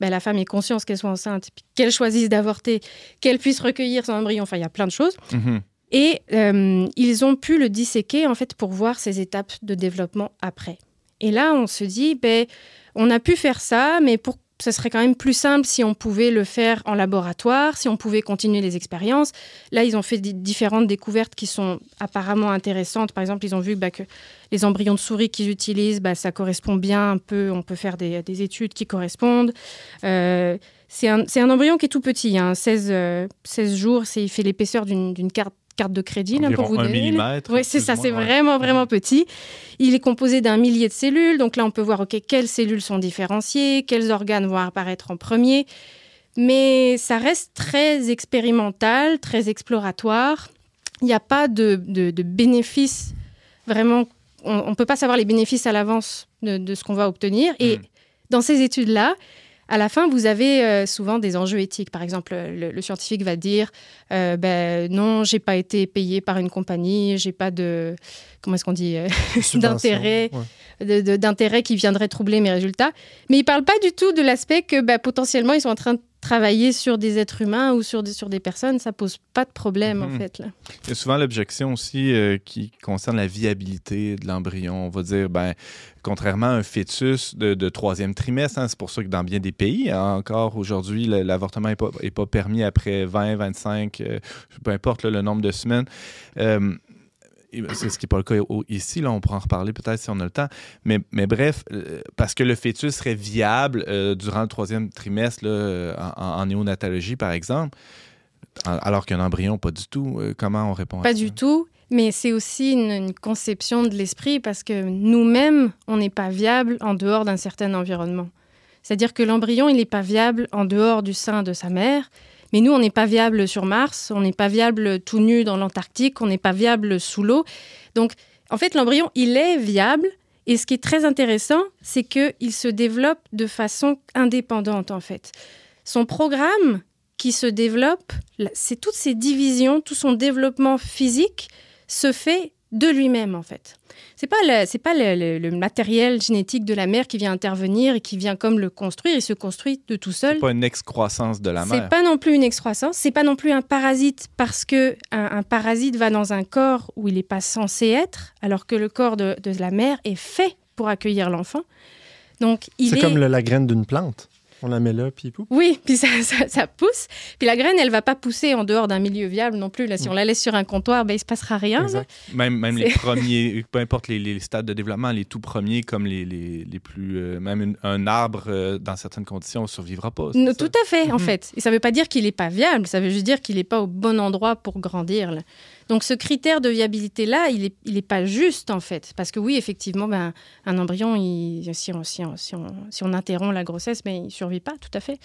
ben, la femme ait conscience qu'elle soit enceinte, qu'elle choisisse d'avorter, qu'elle puisse recueillir son embryon. Enfin, il y a plein de choses. Mhm. Et euh, ils ont pu le disséquer en fait pour voir ces étapes de développement après. Et là, on se dit, ben, on a pu faire ça, mais pour ce serait quand même plus simple si on pouvait le faire en laboratoire, si on pouvait continuer les expériences. Là, ils ont fait di- différentes découvertes qui sont apparemment intéressantes. Par exemple, ils ont vu bah, que les embryons de souris qu'ils utilisent, bah, ça correspond bien un peu. On peut faire des, des études qui correspondent. Euh, c'est un, embryon qui est tout petit, hein, 16, euh, 16 jours. Il fait l'épaisseur d'une carte, carte de crédit, là, pour vous un donner. millimètre, Oui, c'est ça, c'est ouais. vraiment, vraiment petit. Il est composé d'un millier de cellules. Donc là, on peut voir, OK, quelles cellules sont différenciées, quels organes vont apparaître en premier. Mais ça reste très expérimental, très exploratoire. Il n'y a pas de, de, de bénéfices vraiment. On ne peut pas savoir les bénéfices à l'avance de, de ce qu'on va obtenir. Et Mm. dans ces études-là, à la fin, vous avez euh, souvent des enjeux éthiques. Par exemple, le, le scientifique va dire euh, ben, non, j'ai pas été payé par une compagnie, j'ai pas de comment est-ce qu'on dit euh, d'intérêt ouais. qui viendrait troubler mes résultats. Mais ils parlent pas du tout de l'aspect que bah, potentiellement ils sont en train de travailler sur des êtres humains ou sur des, sur des personnes. Ça pose pas de problème en Mhm. fait. Là. Il y a souvent l'objection aussi euh, qui concerne la viabilité de l'embryon. On va dire, ben, contrairement à un fœtus de, de troisième trimestre, hein, c'est pour ça que dans bien des pays, hein, encore aujourd'hui, l'avortement n'est pas, est pas permis après 20, 25, euh, peu importe là, le nombre de semaines. Euh, c'est ce qui n'est pas le cas ici, là, on pourra en reparler peut-être si on a le temps. Mais, mais bref, euh, parce que le fœtus serait viable euh, durant le troisième trimestre là, euh, en, en néonatologie, par exemple, alors qu'un embryon, pas du tout. Comment on répond à Pas ça? du tout. Mais c'est aussi une, une conception de l'esprit parce que nous-mêmes, on n'est pas viable en dehors d'un certain environnement. C'est-à-dire que l'embryon, il n'est pas viable en dehors du sein de sa mère. Mais nous, on n'est pas viable sur Mars, on n'est pas viable tout nu dans l'Antarctique, on n'est pas viable sous l'eau. Donc, en fait, l'embryon, il est viable. Et ce qui est très intéressant, c'est qu'il se développe de façon indépendante, en fait. Son programme qui se développe, c'est toutes ces divisions, tout son développement physique se fait de lui-même, en fait. C'est pas le, c'est pas le, le- le matériel génétique de la mère qui vient intervenir et qui vient comme le construire. Il se construit de tout seul. C'est pas une excroissance de la C'est mère. pas non plus une excroissance, c'est pas non plus un parasite parce que un, un parasite va dans un corps où il n'est pas censé être, alors que le corps de, de la mère est fait pour accueillir l'enfant. Donc il C'est est comme la graine d'une plante. On la met là, puis pouf. oui, puis ça, ça, ça pousse. Puis la graine, elle va pas pousser en dehors d'un milieu viable non plus. Là, si on la laisse sur un comptoir, ben il se passera rien. Même, même les premiers, peu importe les, les stades de développement, les tout premiers comme les, les, les plus. euh, même une- un arbre, euh, dans certaines conditions, ne survivra pas. tout à fait, en Mhm. fait. Et ça ne veut pas dire qu'il n'est pas viable, ça veut juste dire qu'il n'est pas au bon endroit pour grandir. là. Donc ce critère de viabilité-là, il n'est il est pas juste, en fait. Parce que oui, effectivement, ben, un embryon, il- si, on, si, on, si, on, si on interrompt la grossesse, ben, il ne survit pas, tout à fait.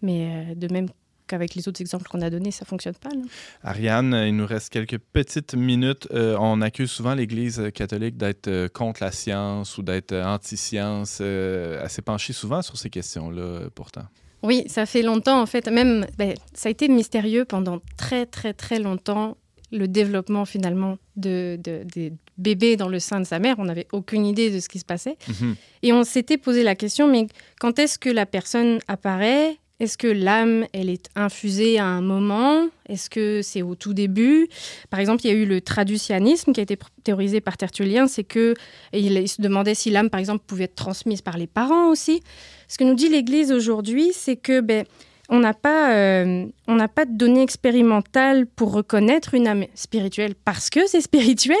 Mais euh, de même qu'avec les autres exemples qu'on a donnés, ça ne fonctionne pas. là. Ariane, il nous reste quelques petites minutes. Euh, on accuse souvent l'Église catholique d'être euh, contre la science ou d'être euh, anti-science. Elle s'est penchée souvent sur ces questions-là, pourtant. Oui, ça fait longtemps, en fait. Même, ben, ça a été mystérieux pendant très, très, très longtemps, le développement, finalement, de, de- des bébés dans le sein de sa mère. On n'avait aucune idée de ce qui se passait. Mhm. Et on s'était posé la question, mais quand est-ce que la personne apparaît? Est-ce que l'âme, elle est infusée à un moment? Est-ce que c'est au tout début? Par exemple, il y a eu le traducianisme qui a été théorisé par Tertullien, c'est que et il, il se demandait si l'âme, par exemple, pouvait être transmise par les parents aussi. Ce que nous dit l'Église aujourd'hui, c'est que ben, on n'a pas, euh, pas de données expérimentales pour reconnaître une âme spirituelle parce que c'est spirituel,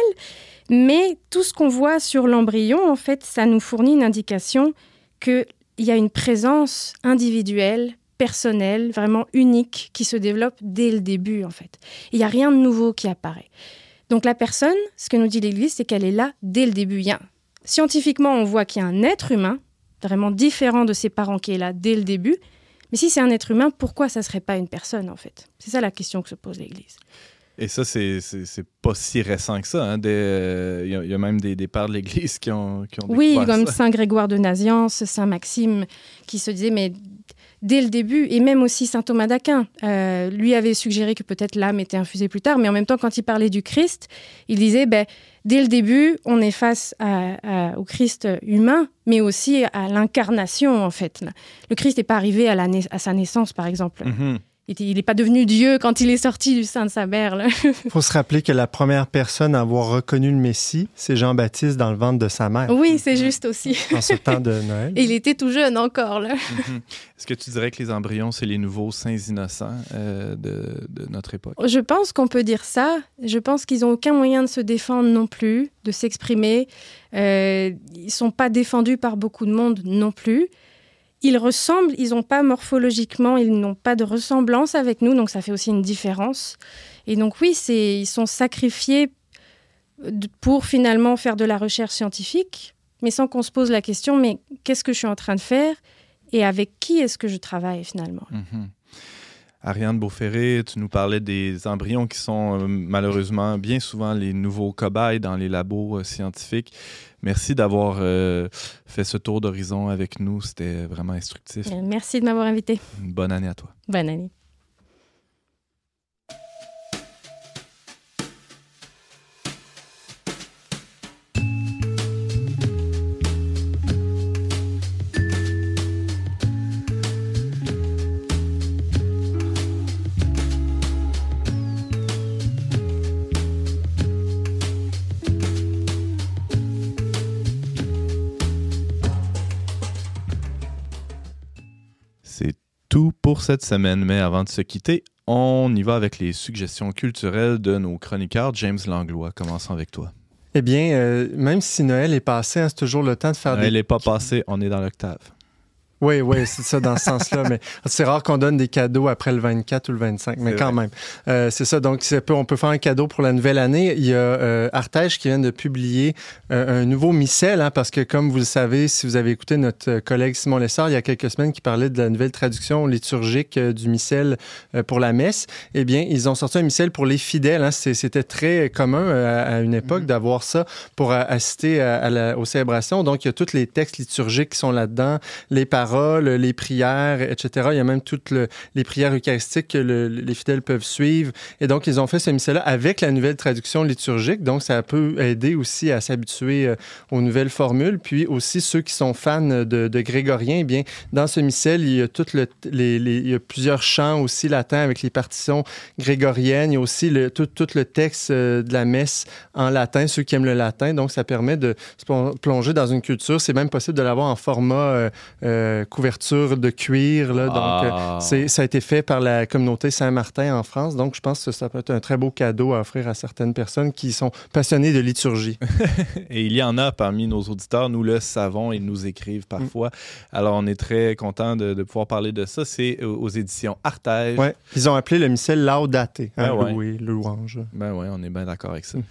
mais tout ce qu'on voit sur l'embryon, en fait, ça nous fournit une indication qu'il y a une présence individuelle, personnelle, vraiment unique, qui se développe dès le début, en fait. Il n'y a rien de nouveau qui apparaît. Donc la personne, ce que nous dit l'Église, c'est qu'elle est là dès le début. Y a- Scientifiquement, on voit qu'il y a un être humain, vraiment différent de ses parents, qui est là dès le début. Mais si c'est un être humain, pourquoi ça serait pas une personne, en fait? C'est ça la question que se pose l'Église. Et ça, c'est pas si récent que ça. hein. Des, euh, Il y, a- il y a même des, des pères de l'Église qui ont, qui ont Oui, comme ça. Saint Grégoire de Naziance, Saint Maxime, qui se disait, mais dès le début, et même aussi Saint Thomas d'Aquin, euh, lui avait suggéré que peut-être l'âme était infusée plus tard, mais en même temps, quand il parlait du Christ, il disait, ben, dès le début, on est face au Christ humain, mais aussi à l'incarnation, en fait. Le Christ n'est pas arrivé à, sa naissance, par exemple. Mhm. Il n'est pas devenu Dieu quand il est sorti du sein de sa mère. Il faut se rappeler que la première personne à avoir reconnu le Messie, c'est Jean-Baptiste dans le ventre de sa mère, oui, c'est juste aussi. en ce temps de Noël. Et il était tout jeune encore. Mhm. Est-ce que tu dirais que les embryons, c'est les nouveaux saints innocents euh, de, de notre époque? Je pense qu'on peut dire ça. Je pense qu'ils n'ont aucun moyen de se défendre non plus, de s'exprimer. Euh, ils ne sont pas défendus par beaucoup de monde non plus. Ils ressemblent, ils n'ont pas morphologiquement, ils n'ont pas de ressemblance avec nous, donc ça fait aussi une différence. Et donc oui, ils sont sacrifiés pour finalement faire de la recherche scientifique, mais sans qu'on se pose la question, mais qu'est-ce que je suis en train de faire et avec qui est-ce que je travaille finalement? Mhm. Ariane Beauferré, tu nous parlais des embryons qui sont euh, malheureusement bien souvent les nouveaux cobayes dans les labos euh, scientifiques. Merci d'avoir euh, fait ce tour d'horizon avec nous. C'était vraiment instructif. Euh, Merci de m'avoir invité. Bonne année à toi. Bonne année. Pour cette semaine, mais avant de se quitter, on y va avec les suggestions culturelles de nos chroniqueurs. James Langlois, commençons avec toi. Eh bien, euh, même si Noël est passé, hein, c'est toujours le temps de faire des... n'est pas passée, on est dans l'octave. Oui, oui, c'est ça dans ce sens-là. Mais c'est rare qu'on donne des cadeaux après le 24 ou le 25, mais quand vrai. même. Euh, c'est ça. Donc, peu- on peut faire un cadeau pour la nouvelle année. Il y a euh, Artege qui vient de publier euh, un nouveau missel, hein, parce que comme vous le savez, si vous avez écouté notre euh, collègue Simon Lessard il y a quelques semaines qui parlait de la nouvelle traduction liturgique du missel pour la messe, eh bien, ils ont sorti un missel pour les fidèles. hein. C'était très commun à, à une époque d'avoir ça pour assister à- à la- aux célébrations. Donc, il y a tous les textes liturgiques qui sont là-dedans, les paroles, les prières, etc. Il y a même toutes le- les prières eucharistiques que le- les fidèles peuvent suivre. Et donc, ils ont fait ce missel-là avec la nouvelle traduction liturgique. Donc, ça peut aider aussi à s'habituer euh, aux nouvelles formules. Puis aussi, ceux qui sont fans de, de grégorien, eh bien, dans ce missel, il y a, tout le, les, il y a plusieurs chants aussi latins avec les partitions grégoriennes. Il y a aussi tout, le texte euh, de la messe en latin, ceux qui aiment le latin. Donc, ça permet de se plon- plonger dans une culture. C'est même possible de l'avoir en format euh, couverture de cuir. Là. Donc, Ah. euh, c'est, ça a été fait par la communauté Saint-Martin en France. Donc, je pense que ça peut être un très beau cadeau à offrir à certaines personnes qui sont passionnées de liturgie. Et il y en a parmi nos auditeurs, nous le savons, ils nous écrivent parfois. Alors, on est très content de, de pouvoir parler de ça. C'est aux aux éditions Artege. Ouais. Ils ont appelé le missel Laudate, hein, Ah ouais. louange. Ben ouais, on est bien d'accord avec ça. Mm.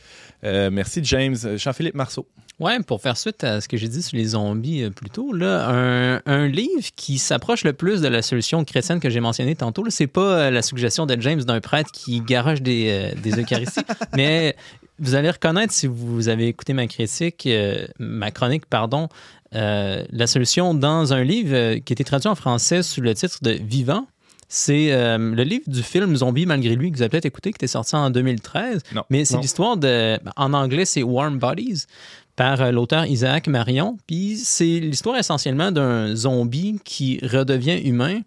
Euh, merci, James. Jean-Philippe Marceau. Ouais, pour faire suite à ce que j'ai dit sur les zombies euh, plus tôt, là, un, un livre qui s'approche le plus de la solution chrétienne que j'ai mentionnée tantôt, c'est pas euh, la suggestion de James d'un prêtre qui garoche des, euh, des Eucharisties, mais vous allez reconnaître si vous avez écouté ma critique, ma chronique, pardon, la solution dans un livre qui a été traduit en français sous le titre de Vivant. C'est le livre du film Zombie malgré lui que vous avez peut-être écouté, qui était sorti en 2013. Non. Mais c'est l'histoire de. En anglais, c'est Warm Bodies par euh, l'auteur Isaac Marion. Puis c'est l'histoire essentiellement d'un zombie qui redevient humain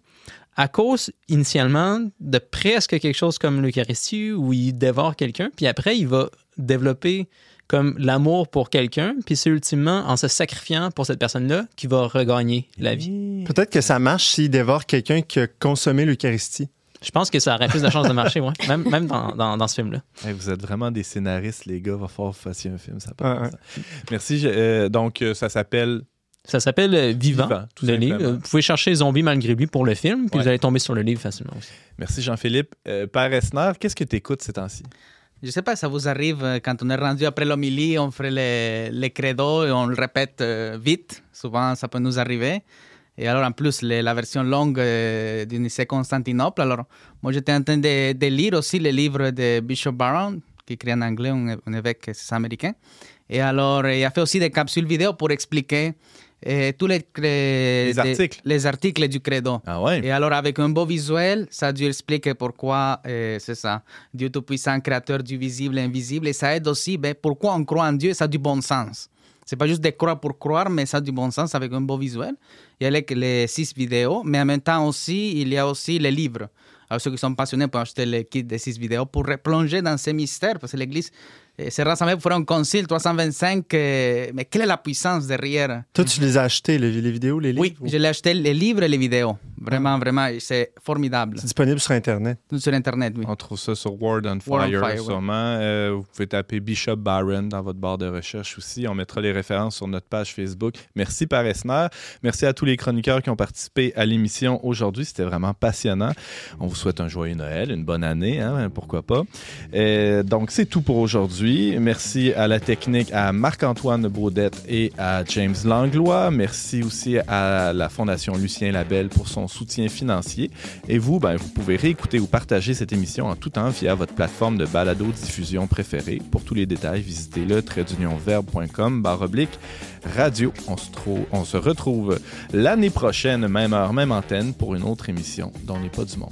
à cause initialement de presque quelque chose comme l'Eucharistie où il dévore quelqu'un. Puis après, il va développer comme l'amour pour quelqu'un. Puis c'est ultimement en se sacrifiant pour cette personne-là qu'il va regagner la vie. Peut-être que ça marche s'il dévore quelqu'un qui a consommé l'Eucharistie. Je pense que ça aurait plus de chances de marcher, ouais. même, même dans, dans- dans ce film-là. Hey, vous êtes vraiment des scénaristes, les gars. Va falloir que vous fassiez un film. Ça a pas Ouais. Merci. je- euh, donc, euh, ça s'appelle Ça s'appelle euh, Vivant, Vivant, tout le simplement. livre. Vous pouvez chercher Zombie malgré lui pour le film, puis Ouais. vous allez tomber sur le livre facilement aussi. Merci, Jean-Philippe. Euh, Père Esner, qu'est-ce que tu écoutes ces temps-ci? Je sais pas, ça vous arrive quand on est rendu après l'homilie, on fait les, les credos et on le répète euh, vite. Souvent, ça peut nous arriver. Et alors, en plus, les- la version longue euh, du Nicée Constantinople. Alors, moi, j'étais en train de, de lire aussi le livre de Bishop Barron, qui écrit en anglais, un, un évêque américain. Et alors, il a fait aussi des capsules vidéo pour expliquer euh, tous les, les, Les articles. les articles du credo. Ah ouais? Et alors, avec un beau visuel, ça Dieu explique pourquoi euh, c'est ça. Dieu Tout-Puissant, créateur du visible et invisible. Et ça aide aussi ben, pourquoi on croit en Dieu, ça a du bon sens. C'est pas juste de croire pour croire, mais ça a du bon sens avec un beau visuel. Il y a les, six vidéos, mais en même temps aussi, il y a aussi les livres. Alors, ceux qui sont passionnés peuvent acheter le kit des six vidéos pour replonger dans ces mystères, parce que l'Église s'est rassemblée pour faire un concile 325. euh, mais quelle est la puissance derrière Toi, tu les as achetés, les, les vidéos, les livres? Oui, je l'ai acheté les livres et les vidéos. Vraiment, vraiment, c'est formidable. C'est disponible sur Internet. Tout sur Internet, oui. On trouve ça sur Word on Fire, Word on Fire, oui. sûrement. Euh, vous pouvez taper Bishop Barron dans votre barre de recherche aussi. On mettra les références sur notre page Facebook. Merci, Père Esner. Merci à tous les chroniqueurs qui ont participé à l'émission aujourd'hui. C'était vraiment passionnant. On vous souhaite un joyeux Noël, une bonne année, hein, pourquoi pas. Euh, donc, c'est tout pour aujourd'hui. Merci à la technique, à Marc-Antoine Baudette et à James Langlois. Merci aussi à la Fondation Lucien Labelle pour son soutien financier. Et vous, ben, vous pouvez réécouter ou partager cette émission en tout temps via votre plateforme de balado-diffusion préférée. Pour tous les détails, visitez le traitdunionverbe.com barre oblique radio. On se, on se retrouve l'année prochaine, même heure, même antenne, pour une autre émission dont n'est pas du monde.